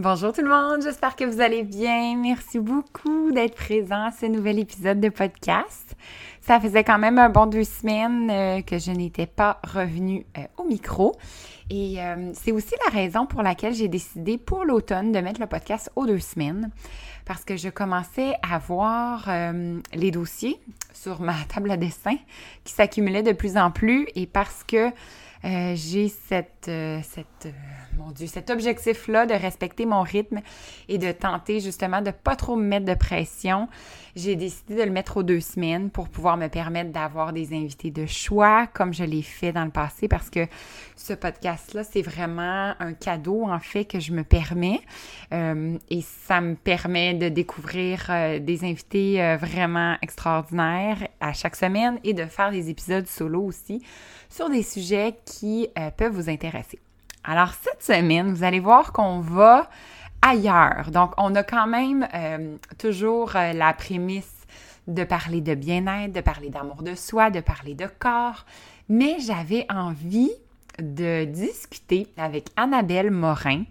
Bonjour tout le monde, j'espère que vous allez bien. Merci beaucoup d'être présent à ce nouvel épisode de podcast. Ça faisait quand même un bon deux semaines euh, que je n'étais pas revenue euh, au micro. Et euh, c'est aussi la raison pour laquelle j'ai décidé pour l'automne de mettre le podcast aux deux semaines. Parce que je commençais à voir les dossiers sur ma table à dessin qui s'accumulaient de plus en plus et parce que j'ai cette, cette mon Dieu, cet objectif-là de respecter mon rythme et de tenter justement de pas trop me mettre de pression, j'ai décidé de le mettre aux deux semaines pour pouvoir me permettre d'avoir des invités de choix comme je l'ai fait dans le passé parce que ce podcast-là, c'est vraiment un cadeau en fait que je me permets euh, et ça me permet de découvrir euh, des invités euh, vraiment extraordinaires à chaque semaine et de faire des épisodes solo aussi sur des sujets qui peuvent vous intéresser. Alors, cette semaine, vous allez voir qu'on va ailleurs. Donc, on a quand même euh, toujours euh, la prémisse de parler de bien-être, de parler d'amour de soi, de parler de corps, mais j'avais envie de discuter avec Annabelle Morin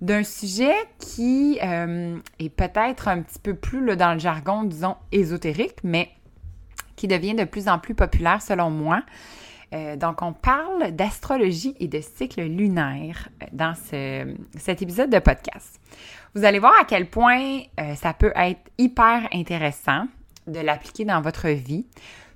d'un sujet qui euh, est peut-être un petit peu plus dans le jargon, disons, ésotérique, mais qui devient de plus en plus populaire selon moi. Euh, donc, on parle d'astrologie et de cycle lunaire euh, dans cet épisode de podcast. Vous allez voir à quel point euh, ça peut être hyper intéressant de l'appliquer dans votre vie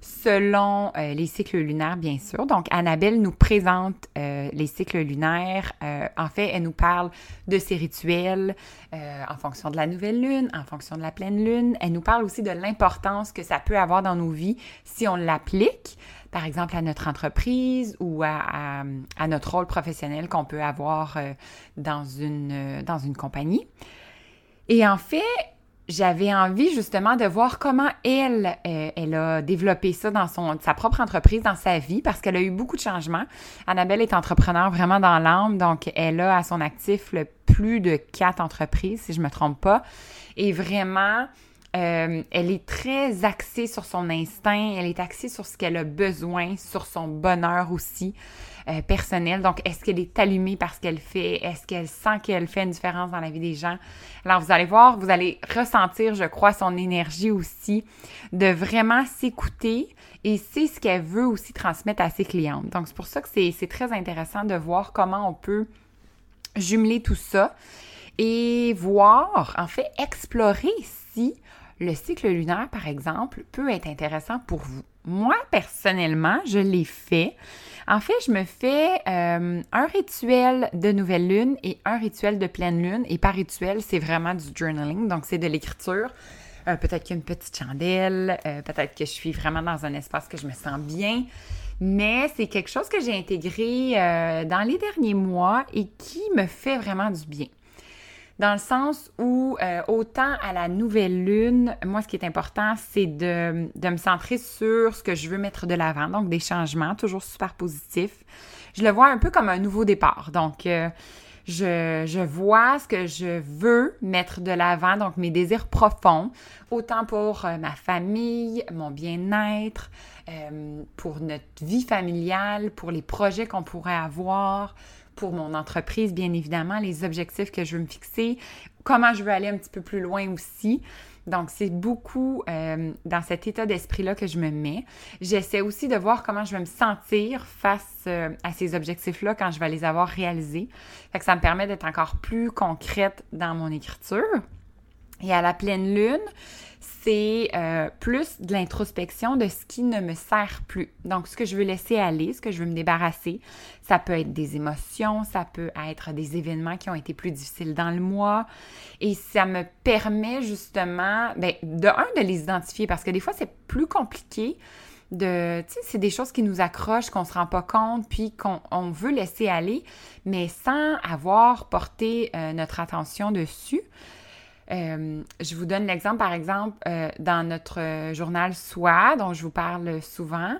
selon les cycles lunaires, bien sûr. Donc, Annabelle nous présente les cycles lunaires. en fait, elle nous parle de ses rituels en fonction de la nouvelle lune, en fonction de la pleine lune. Elle nous parle aussi de l'importance que ça peut avoir dans nos vies si on l'applique par exemple, à notre entreprise ou à, notre rôle professionnel qu'on peut avoir euh, dans, une, euh, dans une compagnie. Et en fait, j'avais envie justement de voir comment elle, euh, elle a développé ça dans son, sa propre entreprise, dans sa vie, parce qu'elle a eu beaucoup de changements. Annabelle est entrepreneur vraiment dans l'âme, donc elle a à son actif le plus de quatre entreprises, si je me trompe pas. Et vraiment, euh, elle est très axée sur son instinct, elle est axée sur ce qu'elle a besoin, sur son bonheur aussi euh, personnel. Donc, est-ce qu'elle est allumée par ce qu'elle fait? Est-ce qu'elle sent qu'elle fait une différence dans la vie des gens? Alors, vous allez voir, vous allez ressentir, je crois, son énergie aussi, de vraiment s'écouter et c'est ce qu'elle veut aussi transmettre à ses clientes. Donc, c'est pour ça que c'est très intéressant de voir comment on peut jumeler tout ça et voir, en fait, explorer si le cycle lunaire, par exemple, peut être intéressant pour vous. Moi, personnellement, je l'ai fait. En fait, je me fais euh, un rituel de nouvelle lune et un rituel de pleine lune. Et par rituel, c'est vraiment du journaling, donc c'est de l'écriture. Euh, peut-être qu'il petite chandelle, euh, peut-être que je suis vraiment dans un espace que je me sens bien. Mais c'est quelque chose que j'ai intégré dans les derniers mois et qui me fait vraiment du bien dans le sens où euh, autant à la nouvelle lune, moi ce qui est important, c'est de, me centrer sur ce que je veux mettre de l'avant, donc des changements, toujours super positifs. Je le vois un peu comme un nouveau départ. Donc, euh, je, vois ce que je veux mettre de l'avant, donc mes désirs profonds, autant pour euh, ma famille, mon bien-être, pour notre vie familiale, pour les projets qu'on pourrait avoir, pour mon entreprise, bien évidemment, les objectifs que je veux me fixer, comment je veux aller un petit peu plus loin aussi. Donc, c'est beaucoup euh, dans cet état d'esprit-là que je me mets. J'essaie aussi de voir comment je vais me sentir face euh, à ces objectifs-là quand je vais les avoir réalisés. Fait que ça me permet d'être encore plus concrète dans mon écriture. Et à la pleine lune, c'est euh, plus de l'introspection de ce qui ne me sert plus. Donc, ce que je veux laisser aller, ce que je veux me débarrasser, ça peut être des émotions, ça peut être des événements qui ont été plus difficiles dans le mois. Et ça me permet justement, ben, de un, de les identifier parce que des fois, c'est plus compliqué de, tu sais, c'est des choses qui nous accrochent, qu'on se rend pas compte, puis qu'on veut laisser aller, mais sans avoir porté euh, notre attention dessus. Euh, je vous donne l'exemple, par exemple, euh, dans notre journal Soi, dont je vous parle souvent,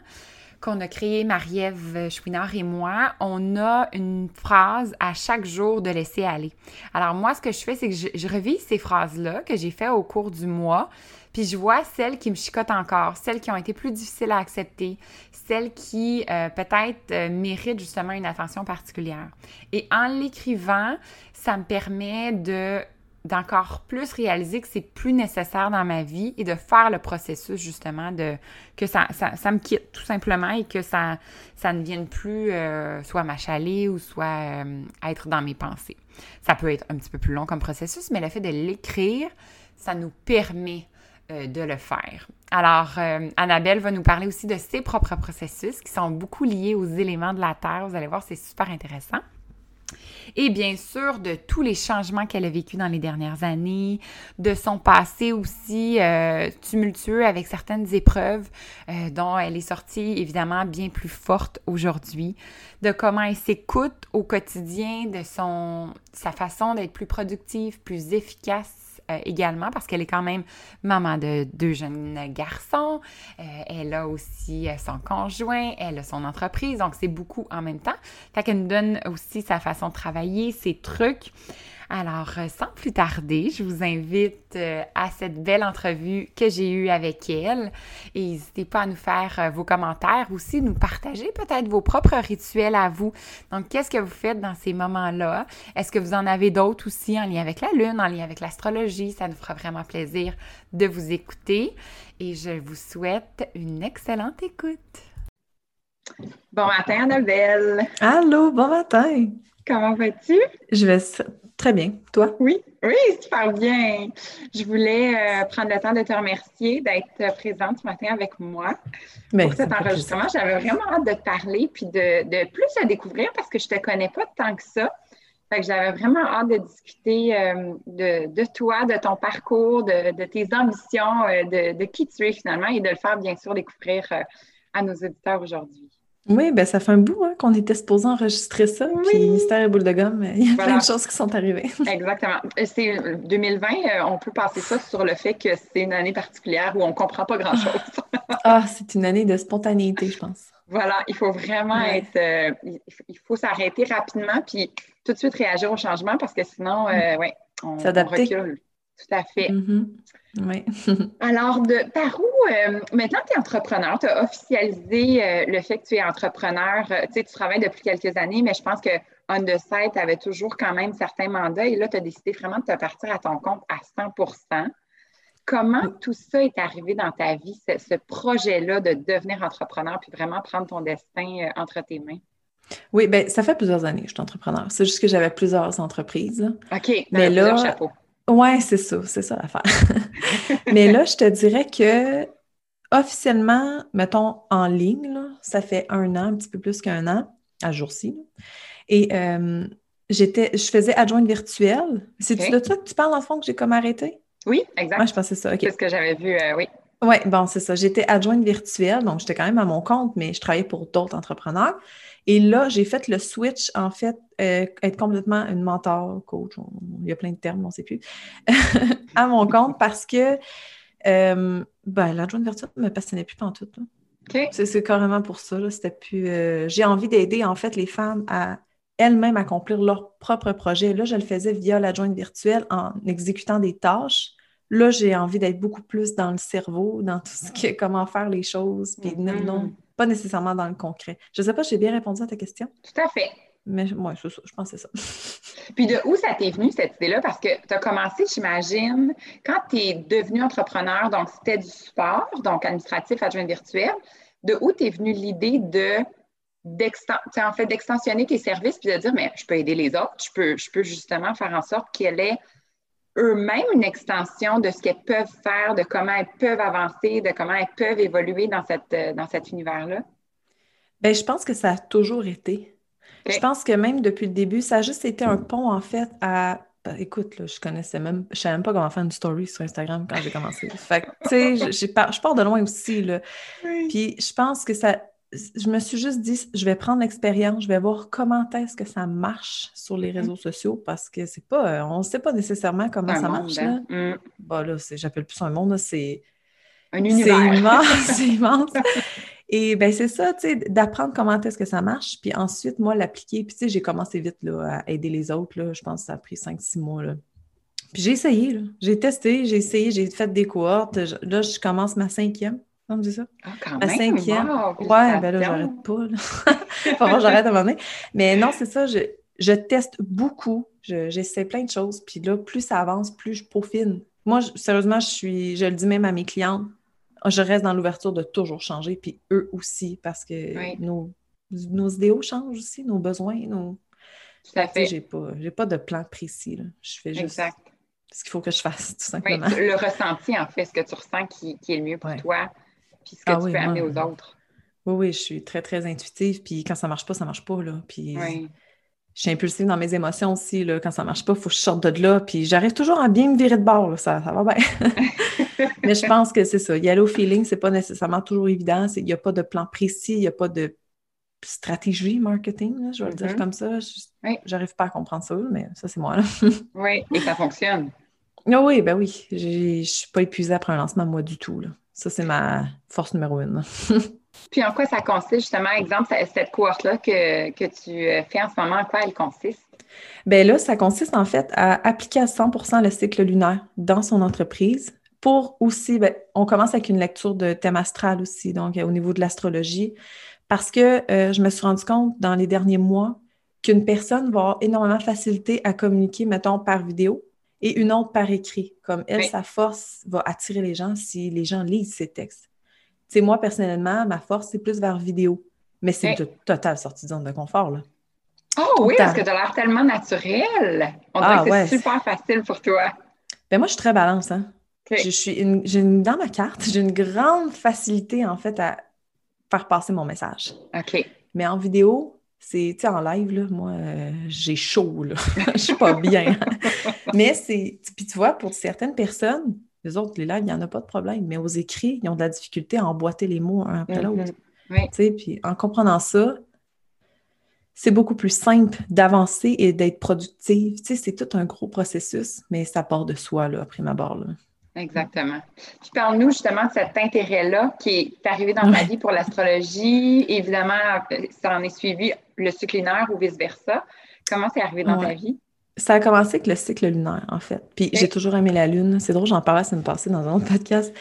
qu'on a créé Marie-Ève Chouinard et moi, on a une phrase à chaque jour de laisser aller. Alors moi, ce que je fais, c'est que je, je revis ces phrases-là que j'ai fait au cours du mois, puis je vois celles qui me chicotent encore, celles qui ont été plus difficiles à accepter, celles qui euh, peut-être méritent justement une attention particulière. Et en l'écrivant, ça me permet de d'encore plus réaliser que c'est plus nécessaire dans ma vie et de faire le processus justement de que ça, ça, me quitte tout simplement et que ça, ça ne vienne plus euh, soit m'achaler ou soit euh, être dans mes pensées. Ça peut être un petit peu plus long comme processus, mais le fait de l'écrire, ça nous permet euh, de le faire. Alors, Annabelle va nous parler aussi de ses propres processus qui sont beaucoup liés aux éléments de la Terre. Vous allez voir, c'est super intéressant et bien sûr de tous les changements qu'elle a vécu dans les dernières années, de son passé aussi euh, tumultueux avec certaines épreuves euh, dont elle est sortie évidemment bien plus forte aujourd'hui, de comment elle s'écoute au quotidien, de son sa façon d'être plus productive, plus efficace euh, également parce qu'elle est quand même maman de deux jeunes garçons. Euh, elle a aussi euh, son conjoint, elle a son entreprise, donc c'est beaucoup en même temps. Fait qu'elle nous donne aussi sa façon de travailler, ses trucs. Alors, euh, sans plus tarder, je vous invite euh, à cette belle entrevue que j'ai eue avec elle. Et n'hésitez pas à nous faire euh, vos commentaires aussi, nous partager peut-être vos propres rituels à vous. Donc, qu'est-ce que vous faites dans ces moments-là? Est-ce que vous en avez d'autres aussi en lien avec la Lune, en lien avec l'astrologie? Ça nous fera vraiment plaisir de vous écouter. Et je vous souhaite une excellente écoute. Bon matin, Annabelle. Allô, bon matin. Comment vas-tu? Je vais Très bien. Toi? Oui, oui, super bien. Je voulais euh, prendre le temps de te remercier d'être présente ce matin avec moi pour cet enregistrement. J'avais vraiment hâte de te parler puis de, plus te découvrir parce que je ne te connais pas tant que ça. Fait que j'avais vraiment hâte de discuter euh, de, toi, de ton parcours, de, tes ambitions, euh, de, qui tu es finalement et de le faire bien sûr découvrir à nos auditeurs aujourd'hui. Oui, ben ça fait un bout hein, qu'on était supposé enregistrer ça. Oui. Puis Mystère et Boule de Gomme, il y a plein de choses qui sont arrivées. Exactement. C'est 2020, euh, on peut passer ça sur le fait que c'est une année particulière où on ne comprend pas grand-chose. ah, c'est une année de spontanéité, je pense. Voilà, il faut vraiment être. Euh, il faut s'arrêter rapidement puis tout de suite réagir au changement parce que sinon, euh, mm. ouais, on, on, recule. Tout à fait. Mm-hmm. Oui. Alors, de, par où, euh, maintenant tu es entrepreneur, tu as officialisé euh, le fait que tu es entrepreneur, euh, tu sais, tu travailles depuis quelques années, mais je pense que On the tu avais toujours quand même certains mandats et là, tu as décidé vraiment de te partir à ton compte à 100% Comment tout ça est arrivé dans ta vie, ce, projet-là de devenir entrepreneur puis vraiment prendre ton destin entre tes mains? Oui, bien, ça fait plusieurs années que je suis entrepreneur. C'est juste que j'avais plusieurs entreprises. OK, mais là, chapeaux. Ouais, c'est ça, c'est ça l'affaire. Mais là, je te dirais que officiellement, mettons en ligne, ça fait un an, un petit peu plus qu'un an, à jour-ci. Et euh, j'étais, je faisais adjointe virtuelle. C'est-tu de ça que tu parles, en fond, que j'ai comme arrêté? Oui, exact. Moi, je pensais ça. C'est ce que j'avais vu, euh, oui. Oui, bon, c'est ça. J'étais adjointe virtuelle, donc j'étais quand même à mon compte, mais je travaillais pour d'autres entrepreneurs. Et là, j'ai fait le switch, en fait, euh, être complètement une mentor, coach, il y a plein de termes, on ne sait plus, à mon compte parce que euh, ben, l'adjointe virtuelle ne me passionnait plus tout. Okay. C'est carrément pour ça. C'était plus. Euh, j'ai envie d'aider en fait les femmes à elles-mêmes accomplir leur propre projet. Là, je le faisais via l'adjointe virtuelle en exécutant des tâches. Là, j'ai envie d'être beaucoup plus dans le cerveau, dans tout ce qui est comment faire les choses, puis non, mm-hmm. Pas nécessairement dans le concret. Je ne sais pas si j'ai bien répondu à ta question. Tout à fait. Mais moi, je, je pense que c'est ça. Puis de où ça t'est venu cette idée-là? Parce que tu as commencé, j'imagine, quand tu es devenu entrepreneur, donc c'était du support, donc administratif, adjoint virtuel, de où t'es venue l'idée de en fait, d'extensionner tes services puis de dire, mais je peux aider les autres, je peux, je peux justement faire en sorte qu'elle ait eux-mêmes une extension de ce qu'elles peuvent faire, de comment elles peuvent avancer, de comment elles peuvent évoluer dans, cette, dans cet univers-là? Bien, je pense que ça a toujours été. Je pense que même depuis le début, ça a juste été un pont, en fait, à ben, écoute, là, je connaissais même, je savais même pas comment faire une story sur Instagram quand j'ai commencé. Fait que, tu sais, je pars de loin aussi, là. Puis je pense que ça, je me suis juste dit, je vais prendre l'expérience, je vais voir comment est-ce que ça marche sur les réseaux sociaux parce que c'est pas, euh, on ne sait pas nécessairement comment ça marche. Là. Hein. Mm. Bah, là, j'appelle plus ça un monde, c'est. Un univers. C'est immense, c'est immense. Et ben c'est ça, tu sais, d'apprendre comment est-ce que ça marche, puis ensuite, moi, l'appliquer. Puis tu sais, j'ai commencé vite là, à aider les autres, là. Je pense que ça a pris 5-6 mois, là. Puis j'ai essayé, là. J'ai testé, j'ai essayé, j'ai fait des cohortes. Là, je commence ma cinquième. On me dit ça? Ah, quand ma cinquième. ouais, ben là, j'arrête pas. Faut voir, j'arrête à un moment donné. Mais non, c'est ça, je, je, teste beaucoup. J'essaie plein de choses. Puis là, plus ça avance, plus je peaufine. Moi, sérieusement, je suis, je le dis même à mes clientes, je reste dans l'ouverture de toujours changer, puis eux aussi, parce que nos, nos, idéaux changent aussi, nos besoins, nos... Tout à fait. J'ai pas, pas de plan précis. Là. Je fais juste ce qu'il faut que je fasse, tout simplement. le ressenti, en fait, ce que tu ressens qui, est le mieux pour toi, puis ce que ah tu peux amener aux autres. Oui, oui, je suis très, très intuitive, puis quand ça marche pas, ça marche pas, là. Puis je suis impulsive dans mes émotions aussi. Là. Quand ça ne marche pas, il faut que je sorte de là. Puis j'arrive toujours à bien me virer de bord. Ça, ça va bien. Mais je pense que c'est ça. Y aller au feeling, c'est pas nécessairement toujours évident. Il n'y a pas de plan précis, il n'y a pas de stratégie marketing, je vais le dire mm-hmm. comme ça. Je n'arrive pas à comprendre ça, mais ça, c'est moi. Là. oui, et ça fonctionne. Ah oui, ben oui. Je ne suis pas épuisée après un lancement, moi, du tout. Là. Ça, c'est ma force numéro une. Puis en quoi ça consiste, justement, exemple, cette cohorte-là que, tu euh, fais en ce moment, en quoi elle consiste? Bien là, ça consiste en fait à appliquer à 100% le cycle lunaire dans son entreprise pour aussi, bien, on commence avec une lecture de thème astral aussi, donc au niveau de l'astrologie, parce que euh, je me suis rendu compte dans les derniers mois qu'une personne va avoir énormément de facilité à communiquer, mettons, par vidéo et une autre par écrit. Comme elle, sa force va attirer les gens si les gens lisent ses textes. C'est moi, personnellement, ma force, c'est plus vers vidéo. Mais c'est une totale sortie de zone de confort, là. Oh oui, parce que tu as l'air tellement naturel. On dirait ah, que c'est super facile pour toi. Ben moi, je suis très balance, hein. Je suis une, dans ma carte, j'ai une grande facilité, en fait, à faire passer mon message. OK. Mais en vidéo, c'est, tu sais, en live, là, moi, euh, j'ai chaud, là. Je suis pas bien. Mais c'est, puis tu vois, pour certaines personnes, les autres, les lives, il n'y en a pas de problème. Mais aux écrits, ils ont de la difficulté à emboîter les mots un après l'autre. Mm-hmm. Puis en comprenant ça, c'est beaucoup plus simple d'avancer et d'être productive. c'est tout un gros processus, mais ça part de soi, là, après ma barre. Exactement. Puis parle-nous justement de cet intérêt-là qui est arrivé dans ta vie pour l'astrologie. Évidemment, ça en est suivi le cycle lunaire ou vice-versa. Comment c'est arrivé dans ta vie? Ça a commencé avec le cycle lunaire, en fait. Puis j'ai toujours aimé la Lune. C'est drôle, j'en parlais ça me passait dans un autre podcast.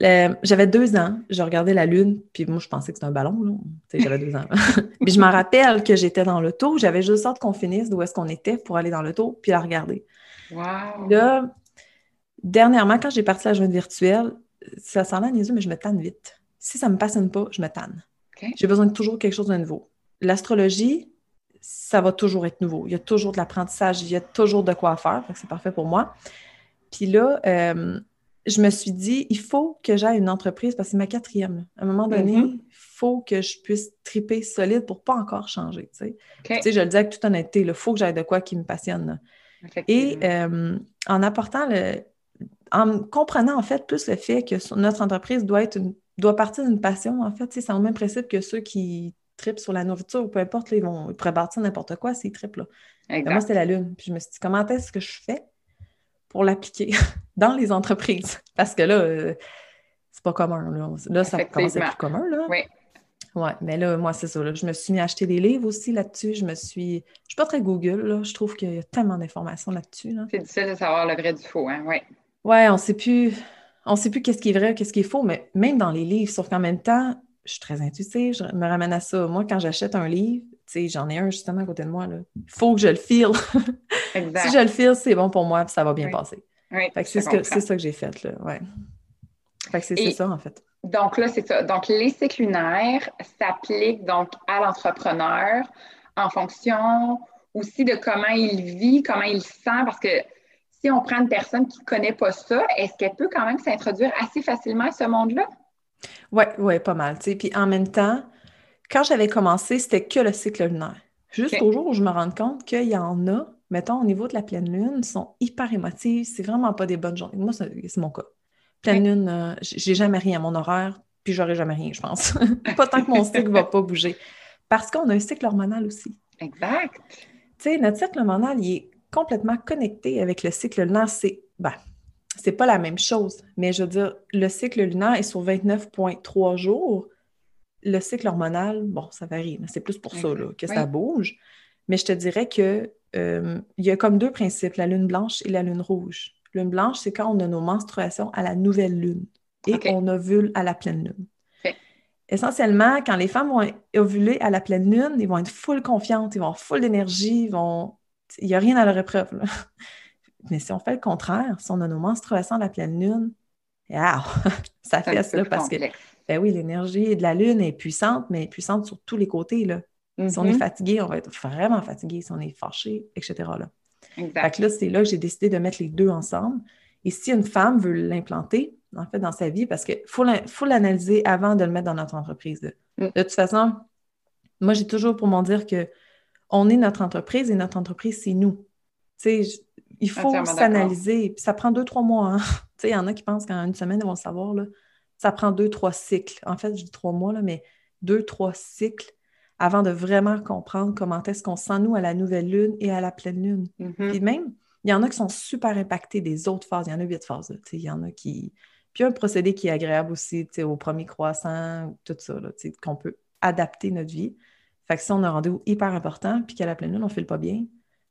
J'avais deux ans, je regardais la Lune, puis moi, je pensais que c'était un ballon. J'avais deux ans. puis je me rappelle que j'étais dans l'auto, j'avais juste hâte qu'on finisse d'où est-ce qu'on était pour aller dans l'auto, puis la regarder. Wow. Là, dernièrement, quand j'ai parti la journée virtuelle, ça s'en les yeux, mais je me tanne vite. Si ça ne me passionne pas, je me tanne. J'ai besoin de toujours quelque chose de nouveau. L'astrologie, ça va toujours être nouveau. Il y a toujours de l'apprentissage, il y a toujours de quoi faire. C'est parfait pour moi. Puis là, euh, je me suis dit, il faut que j'aille une entreprise parce que c'est ma quatrième. À un moment donné, mm-hmm. il faut que je puisse triper solide pour pas encore changer. Tu sais, je le dis avec toute honnêteté, il faut que j'aille de quoi qui me passionne. Et euh, en apportant le. En comprenant en fait plus le fait que notre entreprise doit être doit partir d'une passion, en fait, c'est au même principe que ceux qui tripent sur la nourriture, peu importe, ils, vont, ils pourraient bâtir n'importe quoi s'ils tripent. Là. moi, c'était la lune. Puis je me suis dit, comment est-ce que je fais pour l'appliquer dans les entreprises? Parce que là, euh, c'est pas commun. Là, là ça commence à être plus commun. Là. Oui. Ouais, mais là, moi, c'est ça. Là. Je me suis mis à acheter des livres aussi là-dessus. Je me suis. Je suis pas très Google, là. Je trouve qu'il y a tellement d'informations là-dessus. C'est difficile de savoir le vrai du faux, hein? Oui. Ouais, on sait plus. On sait plus qu'est-ce qui est vrai, qu'est-ce qui est faux, mais même dans les livres, sauf qu'en même temps, je suis très intuitive, je me ramène à ça. Moi, quand j'achète un livre, tu sais, j'en ai un justement à côté de moi, il faut que je le file. si je le file, c'est bon pour moi, puis ça va bien passer. c'est ça que j'ai fait, là, ouais. Fait que c'est ça, en fait. Donc là, c'est ça. Donc, les cycles lunaires s'appliquent donc à l'entrepreneur en fonction aussi de comment il vit, comment il sent, parce que si on prend une personne qui ne connaît pas ça, est-ce qu'elle peut quand même s'introduire assez facilement à ce monde-là? Oui, ouais, pas mal. Puis en même temps, quand j'avais commencé, c'était que le cycle lunaire. Jusqu'au jour où je me rends compte qu'il y en a, mettons, au niveau de la pleine lune, sont hyper émotifs. C'est vraiment pas des bonnes journées. Moi, c'est mon cas. Pleine lune, euh, j'ai jamais rien à mon horaire, puis j'aurai jamais rien, je pense. pas tant que mon cycle va pas bouger. Parce qu'on a un cycle hormonal aussi. Exact. Tu sais, notre cycle hormonal, il est complètement connecté avec le cycle lunaire. C'est ben, c'est pas la même chose, mais je veux dire, le cycle lunaire est sur 29,3 jours. Le cycle hormonal, bon, ça varie, c'est plus pour ça que ça bouge. Mais je te dirais que euh, il y a comme deux principes, la lune blanche et la lune rouge. Lune blanche, c'est quand on a nos menstruations à la nouvelle lune et on ovule à la pleine lune. Essentiellement, quand les femmes vont ovuler à la pleine lune, ils vont être full confiantes, ils vont avoir full d'énergie, vont... il n'y a rien à leur épreuve. Mais si on fait le contraire, si on a nos menstruations à la pleine lune, ça fait ça parce que ben oui, l'énergie de la lune est puissante, mais puissante sur tous les côtés. Là. Si on est mm-hmm. fatigué, on va être vraiment fatigué. Si on est fâché, etc. Là. Fait que là, c'est là que j'ai décidé de mettre les deux ensemble. Et si une femme veut l'implanter, en fait, dans sa vie, parce qu'il faut l'analyser avant de le mettre dans notre entreprise. Mm. De toute façon, moi, j'ai toujours pour m'en dire que on est notre entreprise et notre entreprise, c'est nous. Il faut s'analyser. Ça prend deux, trois mois. Hein. il y en a qui pensent qu'en une semaine, ils vont le savoir. Là. Ça prend deux, trois cycles. En fait, je dis trois mois, là, mais deux, trois cycles avant de vraiment comprendre comment est-ce qu'on sent, nous, à la nouvelle lune et à la pleine lune. Mm-hmm. Puis même, il y en a qui sont super impactés des autres phases. Il y en a huit phases. Il y en a qui... Puis un procédé qui est agréable aussi au premier croissant, tout ça, qu'on peut adapter notre vie. Fait que si on a un rendez-vous hyper important, puis qu'à la pleine lune, on ne file pas bien,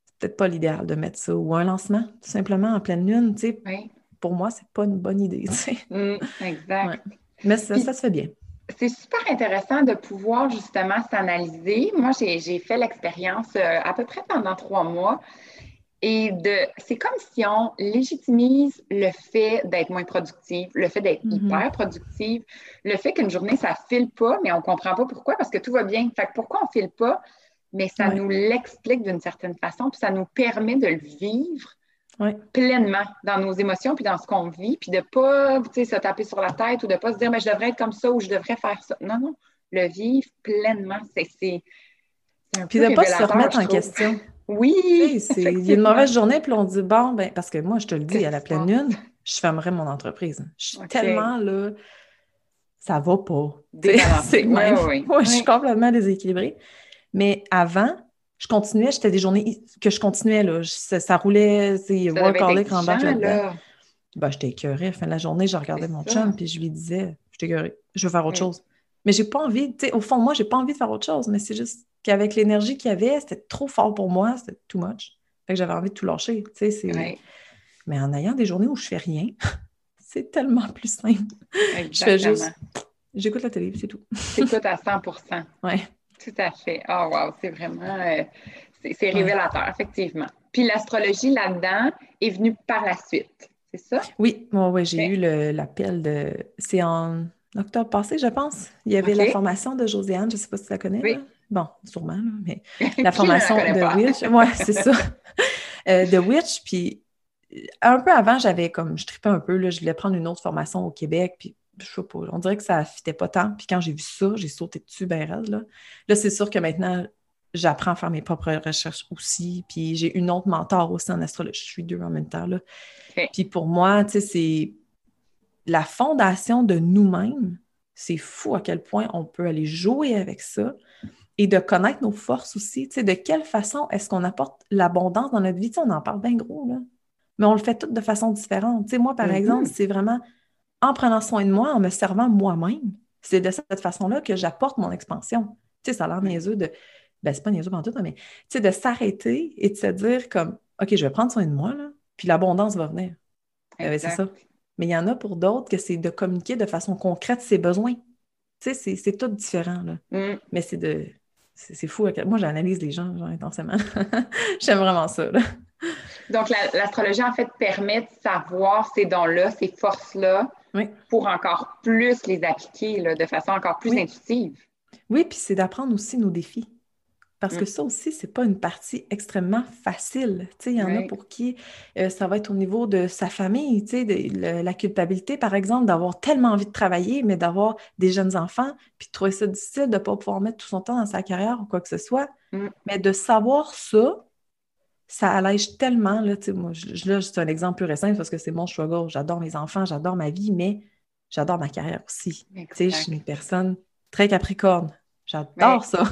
c'est peut-être pas l'idéal de mettre ça. Ou un lancement, tout simplement, en pleine lune. Pour moi, c'est pas une bonne idée. Mm, exact. Mais ça, ça se fait bien c'est super intéressant de pouvoir justement s'analyser. Moi, j'ai fait l'expérience euh, à peu près pendant trois mois. Et de, c'est comme si on légitimise le fait d'être moins productive, le fait d'être mm-hmm. hyper productive, le fait qu'une journée, ça file pas, mais on ne comprend pas pourquoi, parce que tout va bien. Fait que pourquoi on ne file pas? Mais ça nous l'explique d'une certaine façon, puis ça nous permet de le vivre pleinement dans nos émotions, puis dans ce qu'on vit, puis de ne pas se taper sur la tête ou de ne pas se dire, mais je devrais être comme ça ou je devrais faire ça. Non, non, le vivre pleinement, c'est. Puis de ne pas se remettre en question. Oui! Il y a une mauvaise journée, puis on dit, bon, ben, parce que moi, je te le dis, à la pleine lune, je fermerai mon entreprise. Je suis tellement là, ça va pas. C'est même. je suis complètement déséquilibrée. Mais avant, je continuais, j'étais des journées que je continuais, là. ça, roulait, c'est en bas là Ben, j'étais écœurée. À la fin de la journée, je regardais mon chum, puis je lui disais, je suis écœurée, je veux faire autre chose. Mais j'ai pas envie, tu sais, au fond, moi, j'ai pas envie de faire autre chose, mais c'est juste qu'avec l'énergie qu'il y avait, c'était trop fort pour moi, c'était too much. Fait que j'avais envie de tout lâcher, tu sais, c'est... Mais en ayant des journées où je fais rien, c'est tellement plus simple. Je fais juste... J'écoute la télé, c'est tout. T'écoutes à 100% Oui. Tout à fait. Oh, wow, c'est vraiment. Euh, c'est révélateur, effectivement. Puis l'astrologie là-dedans est venue par la suite, c'est ça? Oui, moi, j'ai eu l'appel de. C'est en octobre passé, je pense. Il y avait la formation de Josiane, je ne sais pas si tu la connais. Oui. Bon, sûrement, mais la formation de Witch. Oui, c'est ça. Euh, de Witch, puis un peu avant, j'avais comme, je tripais un peu, là, je voulais prendre une autre formation au Québec, puis je sais pas, on dirait que ça ne fitait pas tant. Puis quand j'ai vu ça, j'ai sauté dessus ben raide, là. Là, c'est sûr que maintenant, j'apprends à faire mes propres recherches aussi. Puis j'ai une autre mentor aussi en astrologie. Je suis deux en même temps, là. Puis pour moi, tu sais, c'est la fondation de nous-mêmes. C'est fou à quel point on peut aller jouer avec ça et de connaître nos forces aussi. Tu sais, de quelle façon est-ce qu'on apporte l'abondance dans notre vie? Tu sais, on en parle bien gros, là. Mais on le fait tout de façon différente. Tu sais, moi, par mm-hmm. exemple, c'est vraiment en prenant soin de moi, en me servant moi-même. C'est de cette façon-là que j'apporte mon expansion. Tu sais, ça a l'air niaiseux de. Ben, c'est pas niaiseux en tout, mais tu sais, de s'arrêter et de se dire comme OK, je vais prendre soin de moi, là, puis l'abondance va venir. Euh, c'est ça. Mais il y en a pour d'autres que c'est de communiquer de façon concrète ses besoins. Tu sais, c'est tout différent, là. Mm. Mais c'est de. C'est fou. Moi, j'analyse les gens, genre, intensément. J'aime vraiment ça, là. Donc, l'astrologie, en fait, permet de savoir ces dons-là, ces forces-là, pour encore plus les appliquer de façon encore plus intuitive. Oui, puis c'est d'apprendre aussi nos défis. Parce que mm. ça aussi, c'est pas une partie extrêmement facile. Il y en a pour qui euh, ça va être au niveau de sa famille, de, la culpabilité, par exemple, d'avoir tellement envie de travailler, mais d'avoir des jeunes enfants, puis de trouver ça difficile de ne pas pouvoir mettre tout son temps dans sa carrière ou quoi que ce soit. Mm. Mais de savoir ça, ça allège tellement. Là, moi, là, c'est un exemple plus récent parce que c'est mon struggle. J'adore mes enfants, j'adore ma vie, mais j'adore ma carrière aussi. Je suis une personne très capricorne. J'adore ça.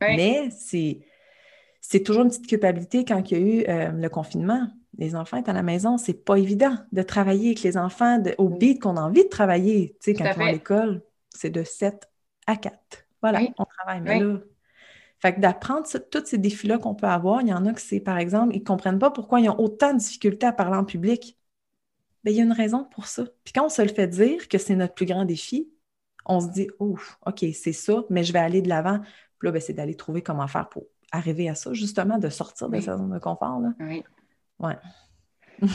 Mais c'est toujours une petite culpabilité quand il y a eu euh, le confinement. Les enfants étaient à la maison, c'est pas évident de travailler avec les enfants de, au beat qu'on a envie de travailler. Tu sais, quand on est à l'école, c'est de 7 à 4. Voilà, on travaille. Mais là, fait que d'apprendre tous ces défis-là qu'on peut avoir, il y en a que c'est, par exemple, ils ne comprennent pas pourquoi ils ont autant de difficultés à parler en public. Bien, il y a une raison pour ça. Puis quand on se le fait dire que c'est notre plus grand défi, on se dit, ouf, OK, c'est ça, mais je vais aller de l'avant. Puis là, ben, c'est d'aller trouver comment faire pour arriver à ça, justement, de sortir de sa zone de confort. Là. Oui. Ouais.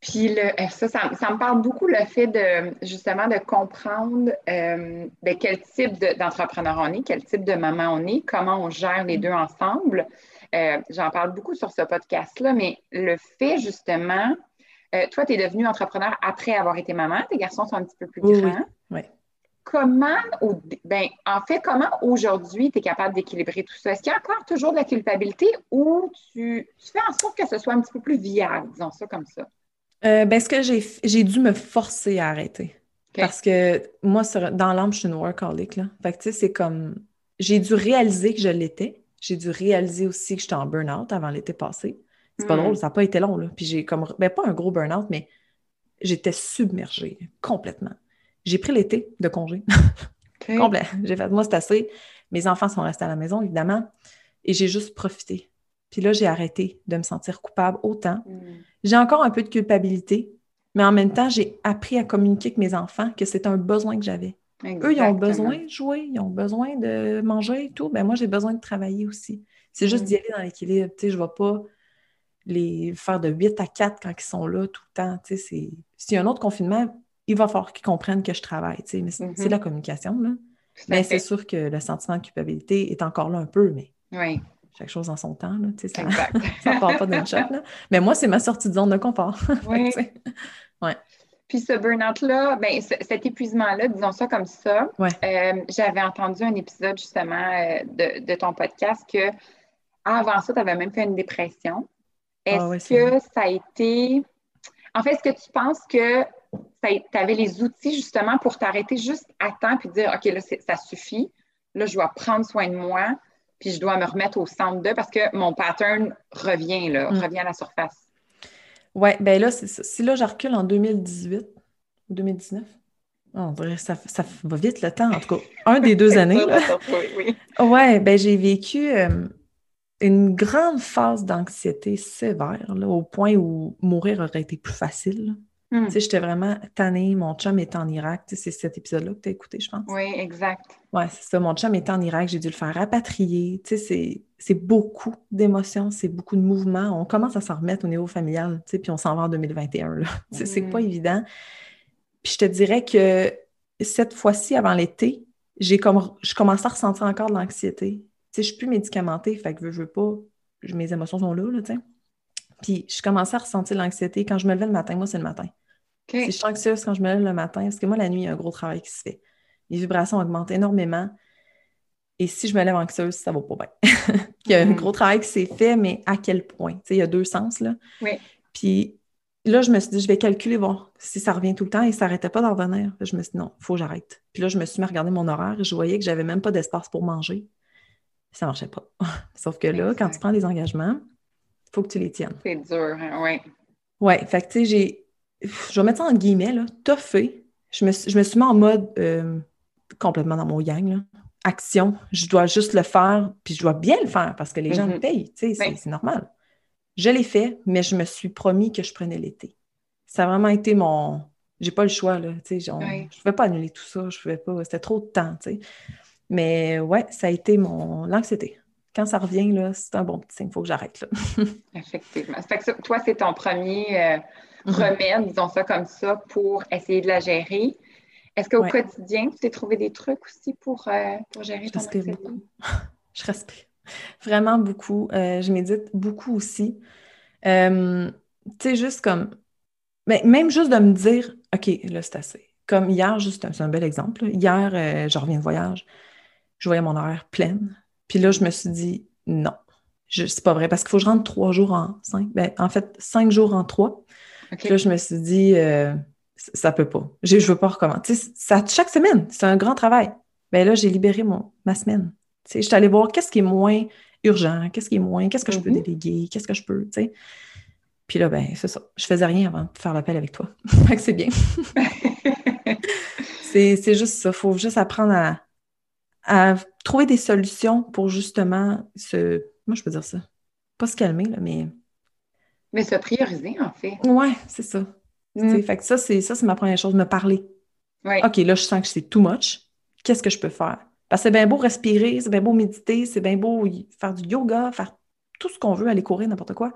Puis le, eh, ça, ça, me parle beaucoup le fait de justement de comprendre euh, ben, quel type d'entrepreneur on est, quel type de maman on est, comment on gère les deux ensemble. Euh, j'en parle beaucoup sur ce podcast-là, mais le fait justement, euh, toi, tu es devenue entrepreneur après avoir été maman, tes garçons sont un petit peu plus grands. Oui comment, ben, en fait, comment aujourd'hui tu es capable d'équilibrer tout ça? Est-ce qu'il y a encore toujours de la culpabilité ou tu, fais en sorte que ce soit un petit peu plus viable, disons ça comme ça? Euh, ben, ce que j'ai dû me forcer à arrêter. Parce que moi, dans l'âme, je suis une workaholic. Là. Fait que, tu sais, c'est comme. J'ai dû réaliser que je l'étais. J'ai dû réaliser aussi que j'étais en burn-out avant l'été passé. C'est pas hmm. drôle, ça n'a pas été long. Là. Puis j'ai comme. Ben, pas un gros burn-out, mais j'étais submergée complètement. J'ai pris l'été de congé. Complet. J'ai fait, moi, c'est assez. Mes enfants sont restés à la maison, évidemment, et j'ai juste profité. Puis là, j'ai arrêté de me sentir coupable autant. Hmm. J'ai encore un peu de culpabilité, mais en même temps, j'ai appris à communiquer avec mes enfants que c'est un besoin que j'avais. Eux, ils ont besoin de jouer, ils ont besoin de manger et tout. Ben moi, j'ai besoin de travailler aussi. C'est juste hmm. d'y aller dans l'équilibre. Tu sais, je ne vais pas les faire de 8 à 4 quand ils sont là tout le temps. Tu sais, s'il y a un autre confinement, il va falloir qu'ils comprennent que je travaille, mais c'est la communication, là. Mais c'est sûr que le sentiment de culpabilité est encore là un peu, mais chaque chose en son temps, là, ça ne part pas d'une shot, là. Mais moi, c'est ma sortie de zone de confort. Oui. ouais. Puis ce burn-out-là, ben, cet épuisement-là, disons ça comme ça, euh, j'avais entendu un épisode justement euh, de, ton podcast que avant ça, tu avais même fait une dépression. Ah est-ce que ça a été... En fait, est-ce que tu penses que tu avais les outils justement pour t'arrêter juste à temps puis dire OK, là, ça suffit. Là, je dois prendre soin de moi, puis je dois me remettre au centre de parce que mon pattern revient, là, mm. revient à la surface. Oui, bien là, si là, je recule en 2018 ou 2019, on dirait ça, ça va vite le temps, en tout cas, un des deux années. oui, oui. ben j'ai vécu euh, une grande phase d'anxiété sévère, là, au point où mourir aurait été plus facile. Hmm. Tu sais, j'étais vraiment tannée. Mon chum est en Irak. Tu sais, c'est cet épisode-là que tu as écouté, je pense. Oui, exact. Oui, c'est ça. Mon chum est en Irak. J'ai dû le faire rapatrier. Tu sais, c'est beaucoup d'émotions, c'est beaucoup de mouvements. On commence à s'en remettre au niveau familial, tu sais, puis on s'en va en 2021. Là. C'est pas hmm. évident. Puis je te dirais que cette fois-ci, avant l'été, j'ai comme, je commençais à ressentir encore de l'anxiété. Tu sais, je suis plus médicamentée, fait que je veux pas, mes émotions sont là, là, tu sais. Puis je commençais à ressentir l'anxiété. Quand je me levais le matin, moi, c'est le matin. Si je suis anxieuse quand je me lève le matin, parce que moi, la nuit, il y a un gros travail qui se fait. Les vibrations augmentent énormément. Et si je me lève anxieuse, ça va pas bien. il y a un mm. gros travail qui s'est fait, mais à quel point? il y a deux sens, là. Oui. Puis là, je me suis dit, je vais calculer, bon, si ça revient tout le temps et ça n'arrêtait pas d'en revenir. Je me suis dit, non, il faut que j'arrête. Puis là, je me suis mis à regarder mon horaire et je voyais que j'avais même pas d'espace pour manger. Ça marchait pas. Sauf que là, quand tu prends des engagements, il faut que tu les tiennes. C'est dur, hein? oui. Oui, fait que tu sais, j'ai je vais mettre ça en guillemets, là, toffé. Je me, je me suis mis en mode euh, complètement dans mon yang, Action, je dois juste le faire, puis je dois bien le faire parce que les gens me mm-hmm. payent, tu sais, c'est normal. Je l'ai fait, mais je me suis promis que je prenais l'été. Ça a vraiment été mon. J'ai pas le choix, là. Tu sais, je ne pouvais pas annuler tout ça, je pouvais pas. C'était trop de temps, tu sais. Mais ouais, ça a été mon. L'anxiété. Quand ça revient, là, c'est un bon petit signe, il faut que j'arrête, là. Effectivement. Fait que toi, c'est ton premier. Euh, Mhm. remèdes, disons ça comme ça, pour essayer de la gérer. Est-ce qu'au quotidien, tu t'es trouvé des trucs aussi pour, euh, pour gérer Je respire beaucoup. je respire. Vraiment beaucoup. Euh, je médite beaucoup aussi. Euh, tu sais, juste comme. Mais même juste de me dire, OK, là, c'est assez. Comme hier, juste, c'est un bel exemple. Hier, euh, je reviens de voyage. Je voyais mon horaire pleine. Puis là, je me suis dit, non, c'est pas vrai, parce qu'il faut que je rentre trois jours en cinq. Ben, en fait, cinq jours en trois. Là, je me suis dit, ça peut pas. Je, je veux pas recommencer. Ça, chaque semaine, c'est un grand travail. Ben là, j'ai libéré mon, ma semaine. Je suis allée voir qu'est-ce qui est moins urgent, qu'est-ce qui est moins, qu'est-ce que je peux mm-hmm. déléguer, qu'est-ce que je peux, tu sais. Puis là, ben, c'est ça. Je faisais rien avant de faire l'appel avec toi. fait que c'est bien. c'est juste ça. Il faut juste apprendre à, à, trouver des solutions pour justement se. Moi, je peux dire ça? Pas se calmer, là, mais. Mais se prioriser, en fait. Ouais, c'est ça. Mm. Fait que ça, c'est ça, c'est ma première chose, me parler. OK, là, je sens que c'est too much. Qu'est-ce que je peux faire? Parce que c'est bien beau respirer, c'est bien beau méditer, c'est bien beau faire du yoga, faire tout ce qu'on veut, aller courir, n'importe quoi.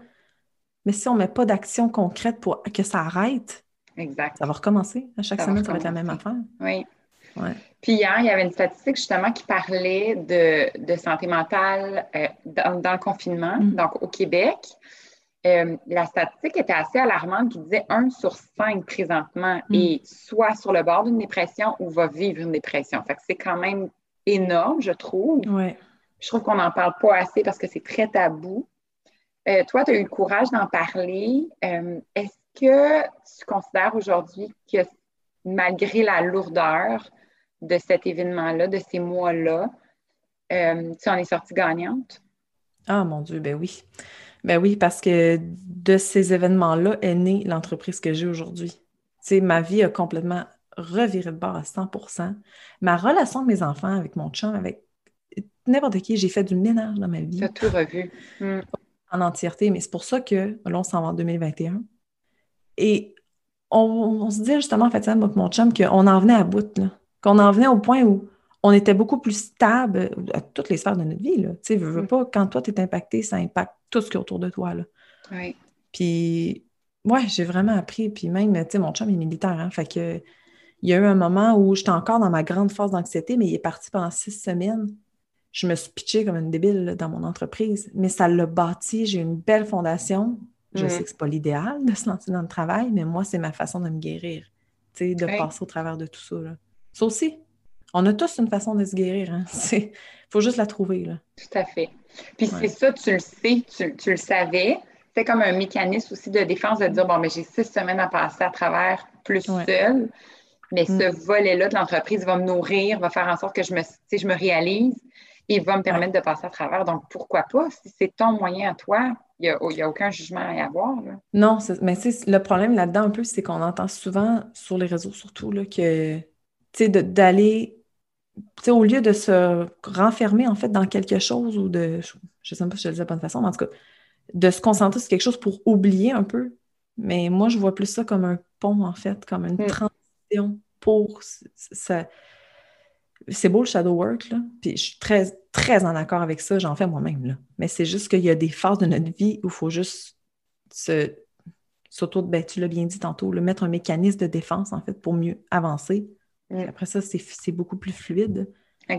Mais si on ne met pas d'action concrète pour que ça arrête, exact. ça va recommencer. À chaque semaine, ça va être la même affaire. Oui. Puis hier, il y avait une statistique justement qui parlait de, santé mentale euh, dans, le confinement, mm. donc au Québec. Euh, la statistique était assez alarmante qui disait 1 sur 5 présentement mm. est soit sur le bord d'une dépression ou va vivre une dépression. Fait que c'est quand même énorme, je trouve. Je trouve qu'on n'en parle pas assez parce que c'est très tabou. Euh, toi, tu as eu le courage d'en parler. Euh, est-ce que tu considères aujourd'hui que malgré la lourdeur de cet événement-là, de ces mois-là, tu en es sortie gagnante? Ah mon Dieu, ben oui. Ben oui, parce que de ces événements-là est née l'entreprise que j'ai aujourd'hui. Tu sais, ma vie a complètement revirer de bord à 100% Ma relation avec mes enfants, avec mon chum, avec n'importe qui, j'ai fait du ménage dans ma vie. Tu as tout revu. Hmm. En entièreté, mais c'est pour ça que là, on s'en va en 2021. Et on, se dit justement, en fait, avec mon chum, qu'on en venait à bout, qu'on en venait au point où on était beaucoup plus stable à toutes les sphères de notre vie. Tu sais, veux, hmm. pas, quand toi, tu es impacté, ça impacte tout ce qui est autour de toi. Là. Oui. Puis, ouais, j'ai vraiment appris. Puis même, tu sais, mon chum est militaire, hein, fait que il y a eu un moment où j'étais encore dans ma grande phase d'anxiété, mais il est parti pendant six semaines. Je me suis pitchée comme une débile dans mon entreprise, mais ça l'a bâti. J'ai une belle fondation. Je mm. sais que ce n'est pas l'idéal de se lancer dans le travail, mais moi, c'est ma façon de me guérir, de passer au travers de tout ça. Ça aussi, on a tous une façon de se guérir. Il hein. faut juste la trouver. Là. Tout à fait. Puis c'est ça, tu le sais, tu, le savais. C'est comme un mécanisme aussi de défense de dire bon, mais j'ai six semaines à passer à travers plus seul. Mais ce mm. volet-là de l'entreprise va me nourrir, va faire en sorte que je me, je me réalise et va me permettre de passer à travers. Donc, pourquoi pas? Si c'est ton moyen à toi, il n'y a, aucun jugement à y avoir. Non, mais le problème là-dedans, un peu, c'est qu'on entend souvent sur les réseaux, surtout, là, que d'aller, au lieu de se renfermer, en fait, dans quelque chose ou de, je ne sais pas si je le dis de la bonne façon, mais en tout cas, de se concentrer sur quelque chose pour oublier un peu. Mais moi, je vois plus ça comme un pont, en fait, comme une mm pour ça. C'est beau le shadow work, là. Puis je suis très, très en accord avec ça, j'en fais moi-même, là. Mais c'est juste qu'il y a des phases de notre vie où il faut juste se s'auto, ben, tu l'as bien dit tantôt, le mettre un mécanisme de défense, en fait, pour mieux avancer. Mm. Après ça, c'est beaucoup plus fluide.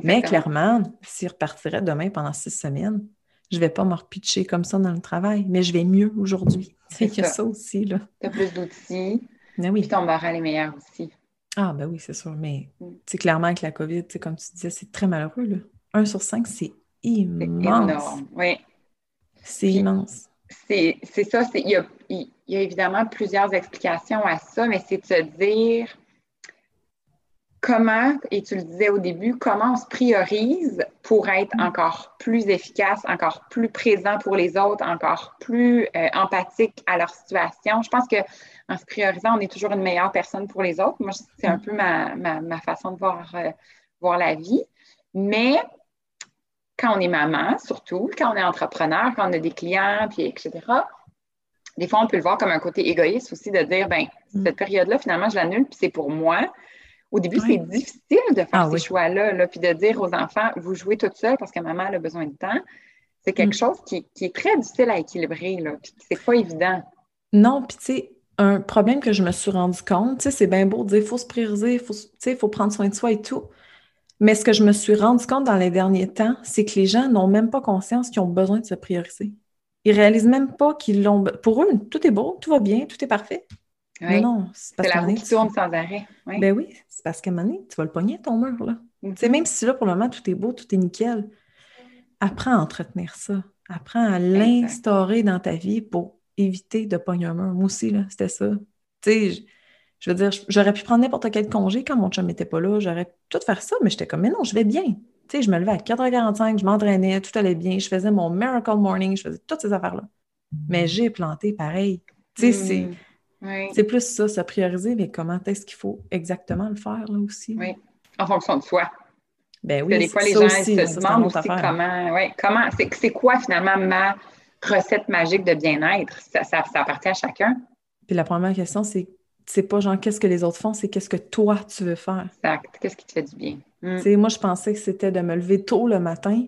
Mais clairement, s'il repartirait demain pendant six semaines, je ne vais pas me repitcher comme ça dans le travail, mais je vais mieux aujourd'hui. C'est que ça aussi. Tu as plus d'outils. Ben oui. Puis ton moral est meilleur aussi. Ah, ben oui, c'est sûr. Mais c'est mm. clairement avec la COVID, comme tu disais, c'est très malheureux. Là. 1 sur 5, c'est immense. C'est énorme, oui. C'est immense. C'est ça. Il y a, y a évidemment plusieurs explications à ça, mais c'est de se dire comment, et tu le disais au début, comment on se priorise pour être mm. encore plus efficace, encore plus présent pour les autres, encore plus euh, empathique à leur situation. Je pense que en se priorisant, on est toujours une meilleure personne pour les autres. Moi, c'est un peu ma, façon de voir, euh, voir la vie. Mais quand on est maman, surtout, quand on est entrepreneur, quand on a des clients, puis etc., des fois, on peut le voir comme un côté égoïste aussi de dire, ben mm. cette période-là, finalement, je l'annule, puis c'est pour moi. Au début, c'est difficile de faire ah ces choix-là, puis de dire aux enfants, vous jouez toute seule parce que maman a besoin de temps. C'est quelque mm. chose qui, est très difficile à équilibrer, là, puis c'est pas évident. Non, puis tu sais, un problème que je me suis rendu compte, c'est bien beau de dire il faut se prioriser, il faut, faut prendre soin de soi et tout. Mais ce que je me suis rendu compte dans les derniers temps, c'est que les gens n'ont même pas conscience qu'ils ont besoin de se prioriser. Ils réalisent même pas qu'ils l'ont. Pour eux, tout est beau, tout va bien, tout est parfait. Oui. Non, non, c'est parce C'est la roue qui tourne sans arrêt. Oui. Ben oui, c'est parce qu'à un moment donné, tu vas le pogner ton mur, là. Tu sais, même si là, pour le moment, tout est beau, tout est nickel, apprends à entretenir ça. Apprends à l'instaurer dans ta vie pour éviter de pogner un mur. Moi aussi, là, c'était ça. Tu sais, je, je veux dire, j'aurais pu prendre n'importe quel congé quand mon chum n'était pas là. J'aurais pu tout faire ça, mais j'étais comme, mais non, je vais bien. Tu sais, je me levais à 4h45, je m'entraînais, tout allait bien, je faisais mon miracle morning, je faisais toutes ces affaires-là. Mais j'ai planté pareil. Tu sais, c'est- Mm. Oui. c'est plus ça, se prioriser, mais comment est-ce qu'il faut exactement le faire, là, aussi? Oui. En fonction de soi. Ben oui, des fois, les gens aussi, se demandent aussi affaire. comment, ouais, comment, c'est, c'est quoi finalement ma recette magique de bien-être? Ça, ça, ça appartient à chacun. Puis la première question, c'est c'est pas genre qu'est-ce que les autres font, c'est qu'est-ce que toi tu veux faire? Exact. Qu'est-ce qui te fait du bien? Mm. Moi, je pensais que c'était de me lever tôt le matin,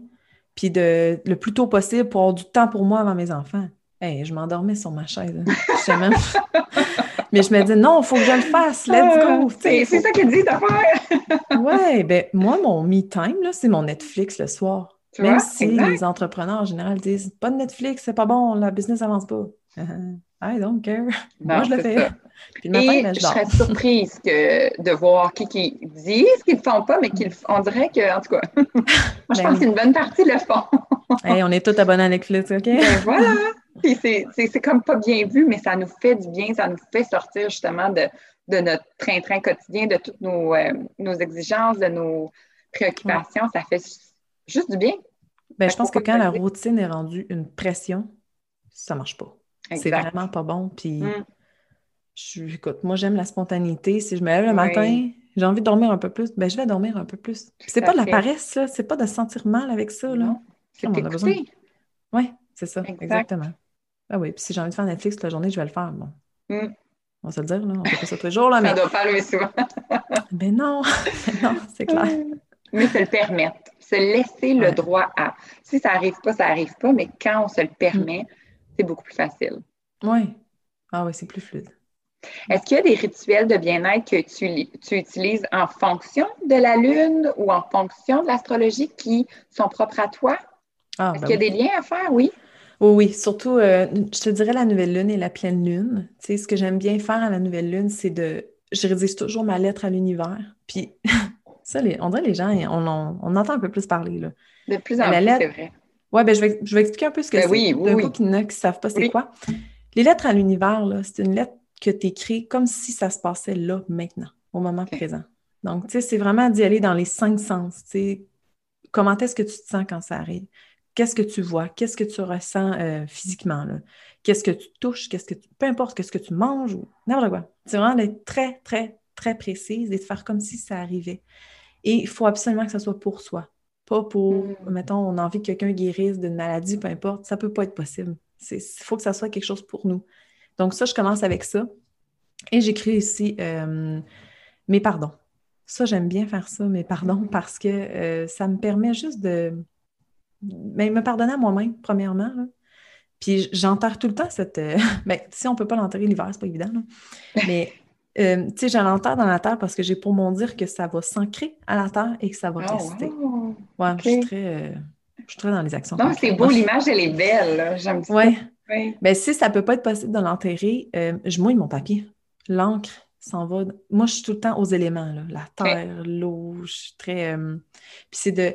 puis de le plus tôt possible pour avoir du temps pour moi avant mes enfants. Hey, je m'endormais sur ma chaise. hein. Même- Mais je me dis non, il faut que je le fasse, let's Ah, go. Sais, C'est, faut- ça qu'ils disent de faire. Ouais, ben moi, mon me time, c'est mon Netflix le soir. Tu Même vois? si Exact. les entrepreneurs en général disent pas de Netflix, c'est pas bon, la business avance pas. I don't care. Moi, je le fais. Puis le matin, Et ben, je je serais surprise que, de voir qui, qui disent qu'ils ne font pas, mais qu'ils, on dirait que, en tout cas, moi, je Ben pense oui. qu'une bonne partie le font. Hey, on est tous abonnés à Netflix, OK? Ben voilà! Puis c'est, comme pas bien vu, mais ça nous fait du bien, ça nous fait sortir justement de, de notre train-train quotidien, de toutes nos, euh, nos exigences, de nos préoccupations. Ça fait juste du bien. Ben, je pense que quand la routine est rendue une pression, ça marche pas. C'est vraiment pas bon. Puis, Mm. je, écoute, moi, j'aime la spontanéité. Si je me lève le Oui. matin, j'ai envie de dormir un peu plus, ben, je vais dormir un peu plus. C'est pas de la fait. paresse, là. C'est pas de se sentir mal avec ça, là. C'est Comme on a besoin. Oui, c'est ça, Exact. exactement. Ah oui, puis si j'ai envie de faire Netflix toute la journée, je vais le faire. Bon. Mm. On va se le dire, là. On fait pas ça tous les jours, là, Ça mais. doit pas arriver souvent. Ben non, non, c'est clair. Mais se le permettre, se laisser le droit à. Si ça arrive pas, ça arrive pas, mais quand on se le permet, c'est beaucoup plus facile. Oui. Ah oui, c'est plus fluide. Est-ce qu'il y a des rituels de bien-être que tu, li- tu utilises en fonction de la lune ou en fonction de l'astrologie qui sont propres à toi? Ah, Est-ce ben qu'il y a oui. des liens à faire? Oui. Oui, oui, surtout, euh, je te dirais la nouvelle lune et la pleine lune. Tu sais, ce que j'aime bien faire à la nouvelle lune, c'est de. Je rédige toujours ma lettre à l'univers. Puis, ça, les- on dirait les gens, on, en- on entend un peu plus parler, là. De plus en La plus, lettre- c'est vrai. Ouais, ben je vais, je vais expliquer un peu ce que Ben c'est. oui, oui, oui. qui ne savent pas c'est Oui. quoi. Les lettres à l'univers, là, c'est une lettre que tu écris comme si ça se passait là, maintenant, au moment présent. Donc, tu sais, c'est vraiment d'y aller dans les cinq sens. Tu sais, comment est-ce que tu te sens quand ça arrive? Qu'est-ce que tu vois? Qu'est-ce que tu ressens euh, physiquement? Qu'est-ce que tu touches? Qu'est-ce que tu... Peu importe qu'est-ce que tu manges ou n'importe quoi. C'est vraiment d'être très, très, très précise et de faire comme si ça arrivait. Et il faut absolument que ça soit pour soi. Pas pour, Mm. mettons, on a envie que quelqu'un guérisse d'une maladie, peu importe. Ça peut pas être possible. Il faut que ça soit quelque chose pour nous. Donc ça, je commence avec ça. Et j'écris ici euh, mes pardons. Ça, j'aime bien faire ça, mes pardons, parce que euh, ça me permet juste de ben, me pardonner à moi-même, premièrement. là. Puis j'enterre tout le temps cette... euh, ben, si on peut pas l'enterrer l'hiver, c'est pas évident. là. Mais, euh, tu sais, je l'enterre dans la terre parce que j'ai pour mon dire que ça va s'ancrer à la terre et que ça va Oh, rester. wow. Ouais, je suis très... euh, je suis très dans les actions. Non, c'est beau, l'image, elle est belle. J'aime ça. Ouais. Oui. Ben, si ça peut pas être possible de l'enterrer, euh, je mouille mon papier. L'encre s'en va. Moi, je suis tout le temps aux éléments, là. La terre, l'eau, je suis très. Puis c'est de.